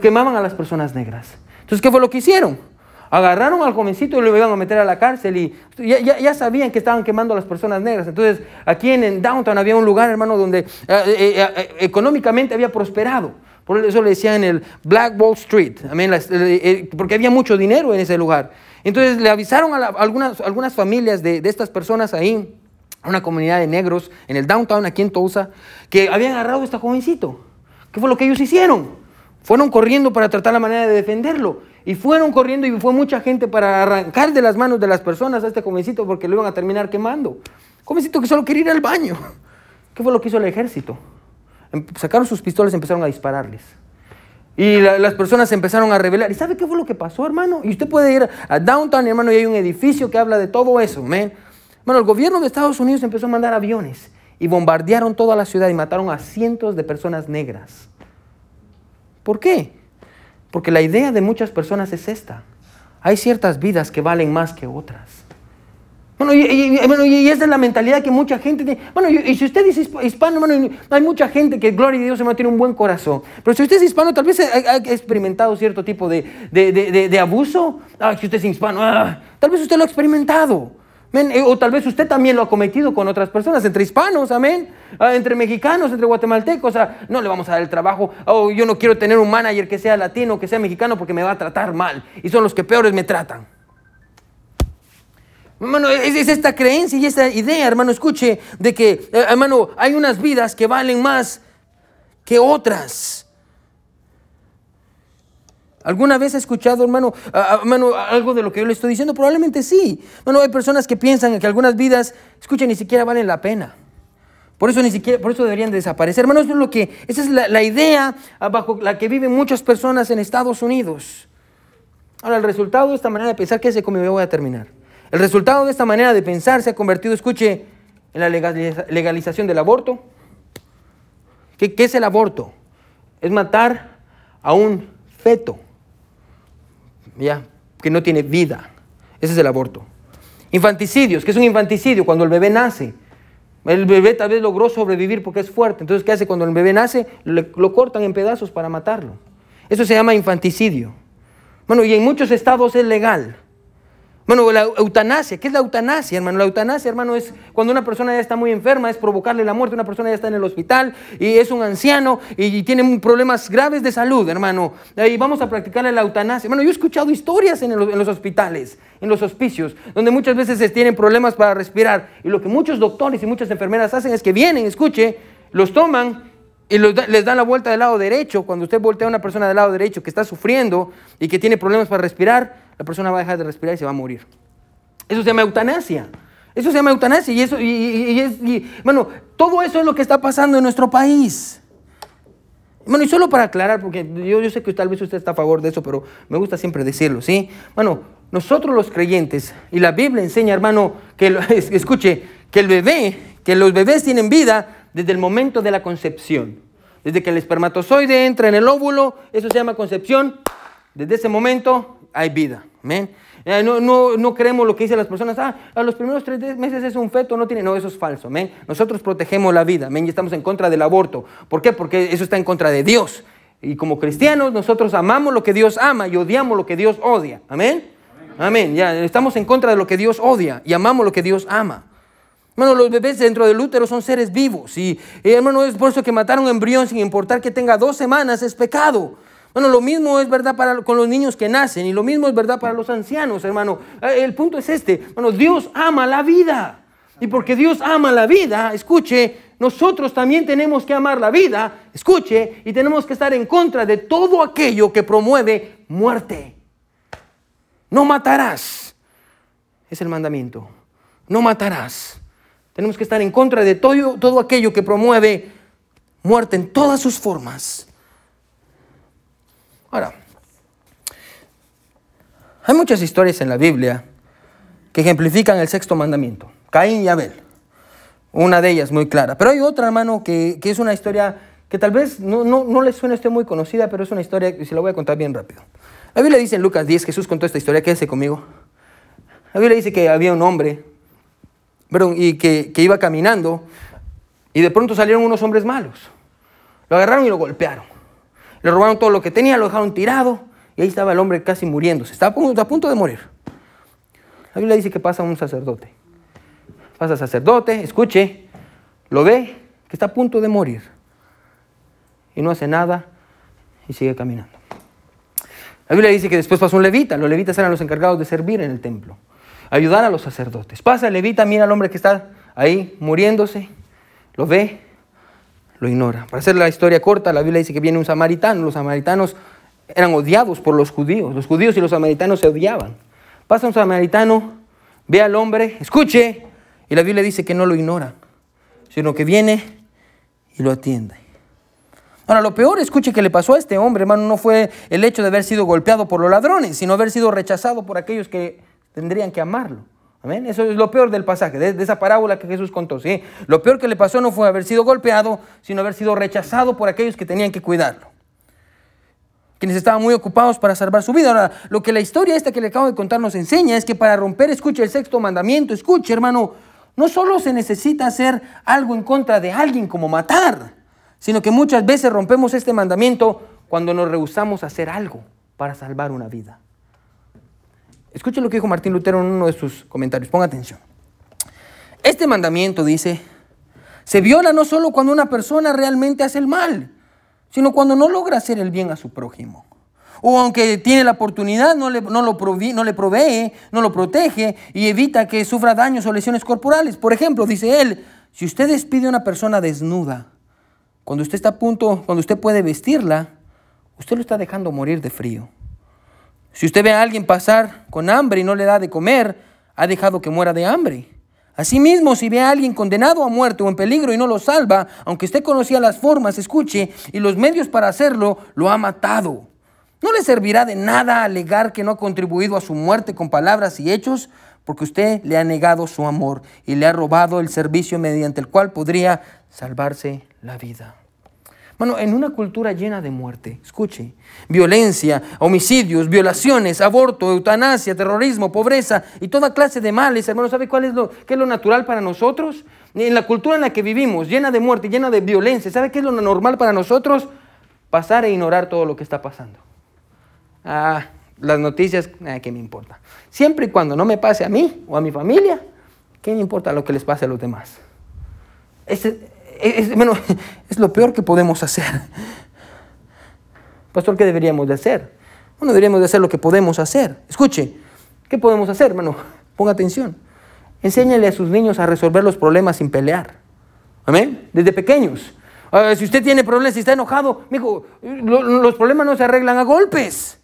Quemaban a las personas negras. Entonces, ¿qué fue lo que hicieron? Agarraron al jovencito y lo iban a meter a la cárcel y ya, sabían que estaban quemando a las personas negras. Entonces, aquí en, Downtown había un lugar, hermano, donde eh, eh, eh, económicamente había prosperado. Por eso le decían el Black Wall Street, porque había mucho dinero en ese lugar. Entonces le avisaron a, algunas, algunas familias de, de estas personas ahí, a una comunidad de negros en el downtown, aquí en Tulsa, que habían agarrado a este jovencito. ¿Qué fue lo que ellos hicieron? Fueron corriendo para tratar la manera de defenderlo. Y fueron corriendo y fue mucha gente para arrancar de las manos de las personas a este jovencito porque lo iban a terminar quemando. Jovencito que solo quería ir al baño. ¿Qué fue lo que hizo el ejército? Em, sacaron sus pistolas y empezaron a dispararles. Y las personas empezaron a rebelar. ¿Y sabe qué fue lo que pasó, hermano? Y usted puede ir a Downtown, hermano, y hay un edificio que habla de todo eso, man. Bueno, el gobierno de Estados Unidos empezó a mandar aviones y bombardearon toda la ciudad y mataron a cientos de personas negras. ¿Por qué? Porque la idea de muchas personas es esta. Hay ciertas vidas que valen más que otras. Bueno, y, y, esa es la mentalidad que mucha gente tiene. Bueno, y, si usted es hispano, bueno, hay mucha gente que, gloria a Dios, hermano, tiene un buen corazón. Pero si usted es hispano, tal vez ha, experimentado cierto tipo de, de, abuso. Ah, si usted es hispano, ah, tal vez usted lo ha experimentado. Eh, o tal vez usted también lo ha cometido con otras personas, entre hispanos, amén, ah, entre mexicanos, entre guatemaltecos. O sea, no le vamos a dar el trabajo. O yo no quiero tener un manager que sea latino, que sea mexicano, porque me va a tratar mal. Y son los que peores me tratan. Hermano, es, esta creencia y esta idea, hermano, escuche, de que, eh, hermano, hay unas vidas que valen más que otras. ¿Alguna vez ha escuchado, hermano, hermano, algo de lo que yo le estoy diciendo? Probablemente sí. Bueno, hay personas que piensan que algunas vidas, escuchen, ni siquiera valen la pena. Por eso ni siquiera, por eso deberían desaparecer. Hermano, es lo que, esa es la, idea bajo la que viven muchas personas en Estados Unidos. Ahora, el resultado de esta manera de pensar, ¿qué es como voy a terminar? El resultado de esta manera de pensar se ha convertido, escuche, en la legalización del aborto. ¿Qué, qué es el aborto? es matar a un feto, ya, que no tiene vida. Ese es el aborto. Infanticidios, que es un infanticidio? Cuando el bebé nace. El bebé tal vez logró sobrevivir porque es fuerte. Entonces, ¿qué hace cuando el bebé nace? lo cortan en pedazos para matarlo. Eso se llama infanticidio. Bueno, y en muchos estados es legal. Bueno, la eutanasia, ¿qué es la eutanasia, hermano? La eutanasia, hermano, es cuando una persona ya está muy enferma, es provocarle la muerte, una persona ya está en el hospital y es un anciano y tiene problemas graves de salud, hermano. Y vamos a practicarle la eutanasia. Hermano, yo he escuchado historias en, los hospitales, en los hospicios, donde muchas veces tienen problemas para respirar. Y lo que muchos doctores y muchas enfermeras hacen es que vienen, escuche, los toman y les dan la vuelta del lado derecho. Cuando usted voltea a una persona del lado derecho que está sufriendo y que tiene problemas para respirar, la persona va a dejar de respirar y se va a morir. Eso se llama eutanasia. Eso se llama eutanasia. Y eso, y, bueno, todo eso es lo que está pasando en nuestro país. Bueno, y solo para aclarar, porque yo, yo sé que tal vez usted está a favor de eso, pero me gusta siempre decirlo, ¿sí? Bueno, nosotros los creyentes, y la Biblia enseña, hermano, que, escuche, que el bebé, que los bebés tienen vida desde el momento de la concepción. Desde que el espermatozoide entra en el óvulo, eso se llama concepción. Desde ese momento hay vida. Amén. Eh, no, no, no, creemos lo que dicen las personas, ah, a los primeros tres meses es un feto, no tiene, no, eso es falso, amén. Nosotros protegemos la vida, amén, y estamos en contra del aborto. ¿Por qué? Porque eso está en contra de Dios. Y como cristianos nosotros amamos lo que Dios ama y odiamos lo que Dios odia, amén. Amén, ya, estamos en contra de lo que Dios odia y amamos lo que Dios ama. Hermano, los bebés dentro del útero son seres vivos. Y, y hermano, es por eso que matar un embrión sin importar que tenga dos semanas es pecado. Bueno, lo mismo es verdad para, con los niños que nacen y lo mismo es verdad para los ancianos, hermano. Eh, el punto es este, bueno, Dios ama la vida. Y porque Dios ama la vida, escuche, nosotros también tenemos que amar la vida, escuche, y tenemos que estar en contra de todo aquello que promueve muerte. No matarás. Es el mandamiento. No matarás. Tenemos que estar en contra de todo, todo aquello que promueve muerte en todas sus formas. Ahora, hay muchas historias en la Biblia que ejemplifican el sexto mandamiento, Caín y Abel. Una de ellas muy clara. Pero hay otra, hermano, que, es una historia que tal vez no, no, no les suene a muy conocida, pero es una historia que se la voy a contar bien rápido. La Biblia dice en Lucas 10, Jesús contó esta historia, quédese conmigo. La Biblia dice que había un hombre y que, que iba caminando y de pronto salieron unos hombres malos. Lo agarraron y lo golpearon. Le robaron todo lo que tenía, lo dejaron tirado y ahí estaba el hombre casi muriéndose. Estaba a punto, de morir. La Biblia dice que pasa un sacerdote. Pasa sacerdote, escuche, lo ve que está a punto de morir y no hace nada y sigue caminando. La Biblia dice que después pasa un levita. Los levitas eran los encargados de servir en el templo, ayudar a los sacerdotes. Pasa el levita, mira al hombre que está ahí muriéndose, lo ve lo ignora. Para hacer la historia corta, la Biblia dice que viene un samaritano. Los samaritanos eran odiados por los judíos. Los judíos y los samaritanos se odiaban. Pasa un samaritano, ve al hombre, escuche, y la Biblia dice que no lo ignora, sino que viene y lo atiende. Ahora, lo peor, escuche, que le pasó a este hombre, hermano, no fue el hecho de haber sido golpeado por los ladrones, sino haber sido rechazado por aquellos que tendrían que amarlo. Eso es lo peor del pasaje, de, esa parábola que Jesús contó. ¿sí? Lo peor que le pasó no fue haber sido golpeado, sino haber sido rechazado por aquellos que tenían que cuidarlo. Quienes estaban muy ocupados para salvar su vida. Ahora, lo que la historia esta que le acabo de contar nos enseña es que para romper, escuche el sexto mandamiento, escuche hermano, no solo se necesita hacer algo en contra de alguien como matar, sino que muchas veces rompemos este mandamiento cuando nos rehusamos a hacer algo para salvar una vida. Escuchen lo que dijo Martín Lutero en uno de sus comentarios, ponga atención. Este mandamiento dice, se viola no solo cuando una persona realmente hace el mal, sino cuando no logra hacer el bien a su prójimo. O aunque tiene la oportunidad, no le, no, lo no le provee, no lo protege y evita que sufra daños o lesiones corporales. Por ejemplo, dice él, si usted despide a una persona desnuda, cuando usted está a punto, cuando usted puede vestirla, usted lo está dejando morir de frío. Si usted ve a alguien pasar con hambre y no le da de comer, ha dejado que muera de hambre. Asimismo, si ve a alguien condenado a muerte o en peligro y no lo salva, aunque usted conocía las formas, escuche, y los medios para hacerlo, lo ha matado. No le servirá de nada alegar que no ha contribuido a su muerte con palabras y hechos, porque usted le ha negado su amor y le ha robado el servicio mediante el cual podría salvarse la vida. Bueno, en una cultura llena de muerte, escuche, violencia, homicidios, violaciones, aborto, eutanasia, terrorismo, pobreza y toda clase de males, hermano, ¿sabe cuál es lo, qué es lo natural para nosotros? En la cultura en la que vivimos, llena de muerte, llena de violencia, ¿sabe qué es lo normal para nosotros? Pasar e ignorar todo lo que está pasando. Ah, las noticias, ah, ¿qué me importa? Siempre y cuando no me pase a mí o a mi familia, ¿qué me importa lo que les pase a los demás? Ese, es, bueno, es lo peor que podemos hacer. Pastor, ¿qué deberíamos de hacer? Bueno, deberíamos de hacer lo que podemos hacer. Escuche, ¿qué podemos hacer, hermano? Ponga atención. Enséñale a sus niños a resolver los problemas sin pelear. Amén. Desde pequeños. Ah, si usted tiene problemas, si está enojado, mijo, los problemas no se arreglan a golpes.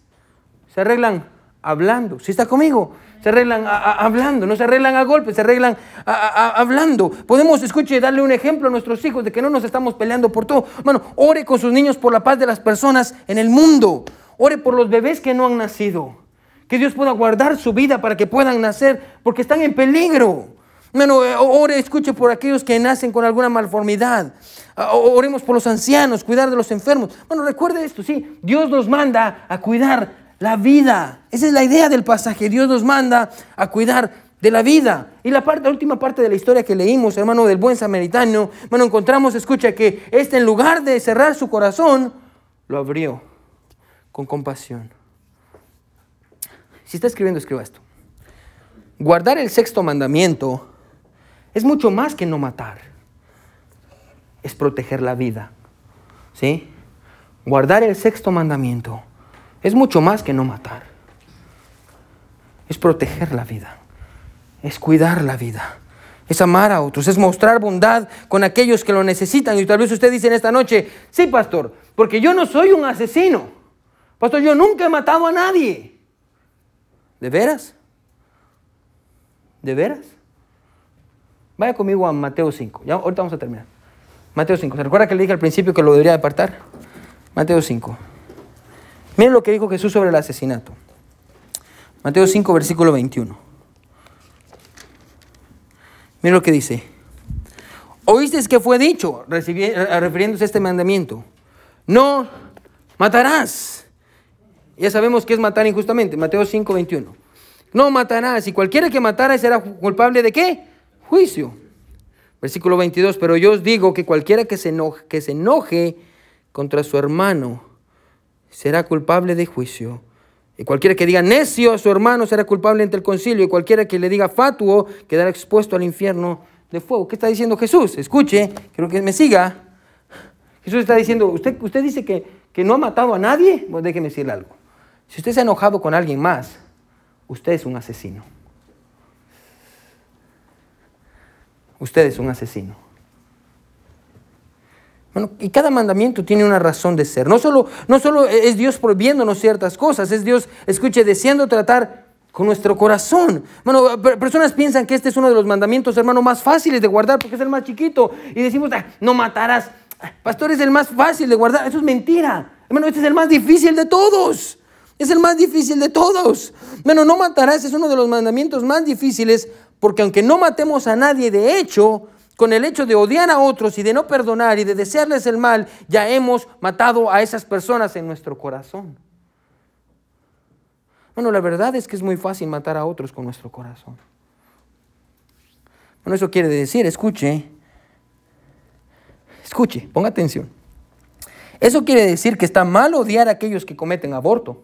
Se arreglan hablando. Si está conmigo, se arreglan hablando, no se arreglan a golpes, se arreglan hablando. Podemos, escuche, darle un ejemplo a nuestros hijos de que no nos estamos peleando por todo. Bueno, ore con sus niños por la paz de las personas en el mundo. Ore por los bebés que no han nacido. Que Dios pueda guardar su vida para que puedan nacer, porque están en peligro. Bueno, eh, ore, escuche por aquellos que nacen con alguna malformidad. Oremos por los ancianos, cuidar de los enfermos. Bueno, recuerde esto, sí, Dios nos manda a cuidar la vida. Esa es la idea del pasaje. Dios nos manda a cuidar de la vida. Y la, última parte de la historia que leímos, hermano, del buen samaritano, bueno, encontramos, escucha, que este en lugar de cerrar su corazón, lo abrió con compasión. Si está escribiendo, escriba esto. Guardar el sexto mandamiento es mucho más que no matar. Es proteger la vida. ¿Sí? Guardar el sexto mandamiento es mucho más que no matar. Es proteger la vida. Es cuidar la vida. Es amar a otros. Es mostrar bondad con aquellos que lo necesitan. Y tal vez usted dice en esta noche, sí, pastor, porque yo no soy un asesino. Pastor, yo nunca he matado a nadie. ¿De veras? ¿De veras? Vaya conmigo a Mateo 5. Ya, ahorita vamos a terminar. Mateo 5. ¿Se recuerda que le dije al principio que lo debería apartar? Mateo 5. Miren lo que dijo Jesús sobre el asesinato. Mateo 5, versículo 21. Miren lo que dice. Oíste que fue dicho, refiriéndose a este mandamiento. No matarás. Ya sabemos que es matar injustamente. Mateo 5, 21. No matarás. Y cualquiera que matara será culpable de qué? Juicio. Versículo 22. Pero yo os digo que cualquiera que se enoje contra su hermano será culpable de juicio. Y cualquiera que diga necio a su hermano será culpable ante el concilio. Y cualquiera que le diga fatuo quedará expuesto al infierno de fuego. ¿Qué está diciendo Jesús? Escuche, quiero que me siga. Jesús está diciendo, usted, usted dice que, que no ha matado a nadie. Pues déjeme decirle algo. Si usted se ha enojado con alguien más, usted es un asesino. Usted es un asesino. Bueno, y cada mandamiento tiene una razón de ser. No solo, no solo es Dios prohibiéndonos ciertas cosas, es Dios, escuche, deseando tratar con nuestro corazón. Bueno, personas piensan que este es uno de los mandamientos, hermano, más fáciles de guardar porque es el más chiquito. Y decimos, ah, no matarás. Pastor, es el más fácil de guardar. Eso es mentira. Hermano, este es el más difícil de todos. Es el más difícil de todos. Bueno, no matarás es uno de los mandamientos más difíciles porque aunque no matemos a nadie de hecho, con el hecho de odiar a otros y de no perdonar y de desearles el mal, ya hemos matado a esas personas en nuestro corazón. Bueno, la verdad es que es muy fácil matar a otros con nuestro corazón. Bueno, eso quiere decir, escuche, escuche, ponga atención. Eso quiere decir que está mal odiar a aquellos que cometen aborto,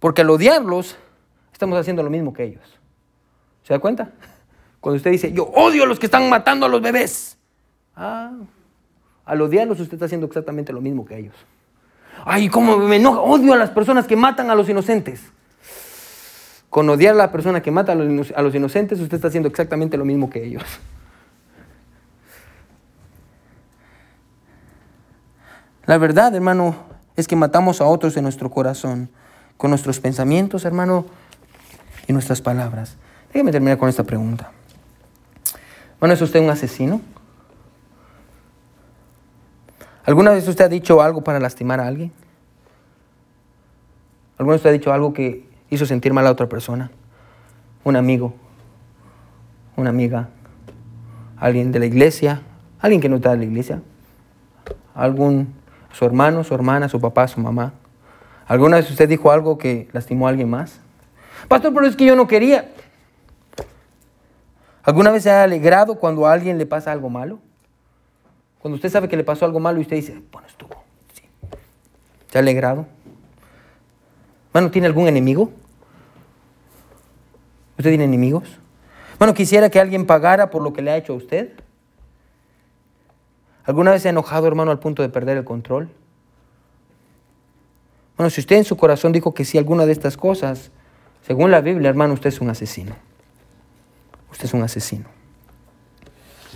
porque al odiarlos estamos haciendo lo mismo que ellos. ¿Se da cuenta? Cuando usted dice, yo odio a los que están matando a los bebés. Ah, al odiarlos usted está haciendo exactamente lo mismo que ellos. Ay, cómo me enoja, odio a las personas que matan a los inocentes. Con odiar a la persona que mata a los inocentes, usted está haciendo exactamente lo mismo que ellos. La verdad, hermano, es que matamos a otros en nuestro corazón, con nuestros pensamientos, hermano, y nuestras palabras. Déjeme terminar con esta pregunta. Bueno, ¿es usted un asesino? ¿Alguna vez usted ha dicho algo para lastimar a alguien? ¿Alguna vez usted ha dicho algo que hizo sentir mal a otra persona? Un amigo, una amiga, alguien de la iglesia, alguien que no está de la iglesia, algún su hermano, su hermana, su papá, su mamá. ¿Alguna vez usted dijo algo que lastimó a alguien más? Pastor, pero es que yo no quería. ¿Alguna vez se ha alegrado cuando a alguien le pasa algo malo? Cuando usted sabe que le pasó algo malo y usted dice, bueno, estuvo. Sí. ¿Se ha alegrado? Bueno, ¿tiene algún enemigo? ¿Usted tiene enemigos? Bueno, quisiera que alguien pagara por lo que le ha hecho a usted. ¿Alguna vez se ha enojado, hermano, al punto de perder el control? Bueno, si usted en su corazón dijo que sí alguna de estas cosas, según la Biblia, hermano, usted es un asesino. Usted es un asesino.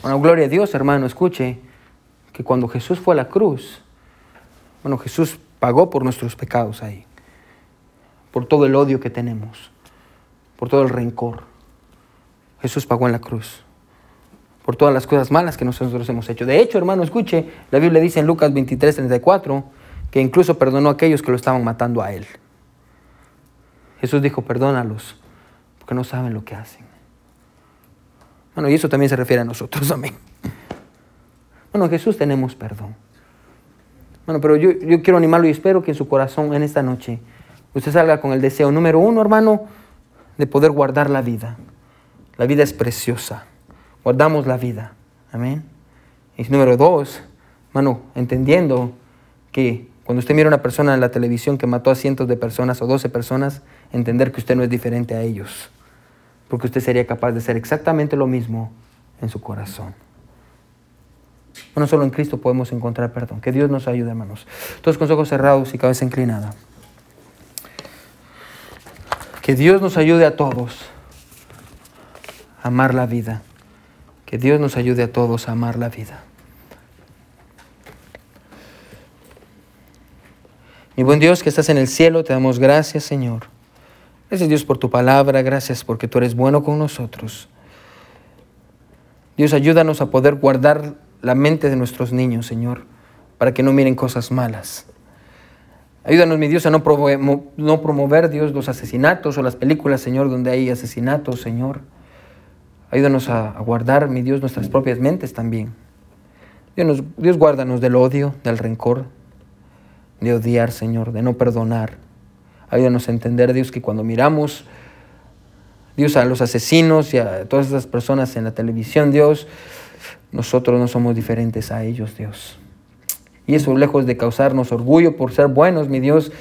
Bueno, gloria a Dios, hermano, escuche que cuando Jesús fue a la cruz, bueno, Jesús pagó por nuestros pecados ahí, por todo el odio que tenemos, por todo el rencor. Jesús pagó en la cruz por todas las cosas malas que nosotros hemos hecho. De hecho, hermano, escuche, la Biblia dice en Lucas 23, 34, que incluso perdonó a aquellos que lo estaban matando a él. Jesús dijo, perdónalos, porque no saben lo que hacen. Bueno, y eso también se refiere a nosotros, amén. Bueno, Jesús tenemos perdón. Bueno, pero yo, yo quiero animarlo y espero que en su corazón en esta noche usted salga con el deseo, número uno, hermano, de poder guardar la vida. La vida es preciosa guardamos la vida. Amén. Y número dos, hermano, entendiendo que cuando usted mira a una persona en la televisión que mató a cientos de personas o doce personas, entender que usted no es diferente a ellos. Porque usted sería capaz de hacer exactamente lo mismo en su corazón. Bueno, solo en Cristo podemos encontrar perdón. Que Dios nos ayude, hermanos. Todos con ojos cerrados y cabeza inclinada. Que Dios nos ayude a todos a amar la vida. Que Dios nos ayude a todos a amar la vida. Mi buen Dios que estás en el cielo, te damos gracias, Señor. Gracias Dios por tu palabra, gracias porque tú eres bueno con nosotros. Dios, ayúdanos a poder guardar la mente de nuestros niños, Señor, para que no miren cosas malas. Ayúdanos, mi Dios, a no promover, Dios, los asesinatos o las películas, Señor, donde hay asesinatos, Señor. Ayúdanos a, guardar, mi Dios, nuestras propias mentes también. Dios, Dios guárdanos del odio, del rencor, de odiar, Señor, de no perdonar. Ayúdanos a entender, Dios, que cuando miramos, Dios, a los asesinos y a todas esas personas en la televisión, Dios, nosotros no somos diferentes a ellos, Dios. Y eso, lejos de causarnos orgullo por ser buenos, mi Dios,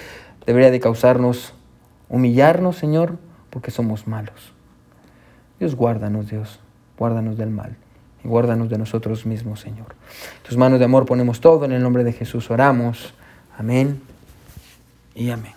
debería de causarnos humillarnos, Señor, porque somos malos. Dios, guárdanos, Dios, guárdanos del mal y guárdanos de nosotros mismos, Señor. tus manos de amor ponemos todo, en el nombre de Jesús oramos. Amén y amén.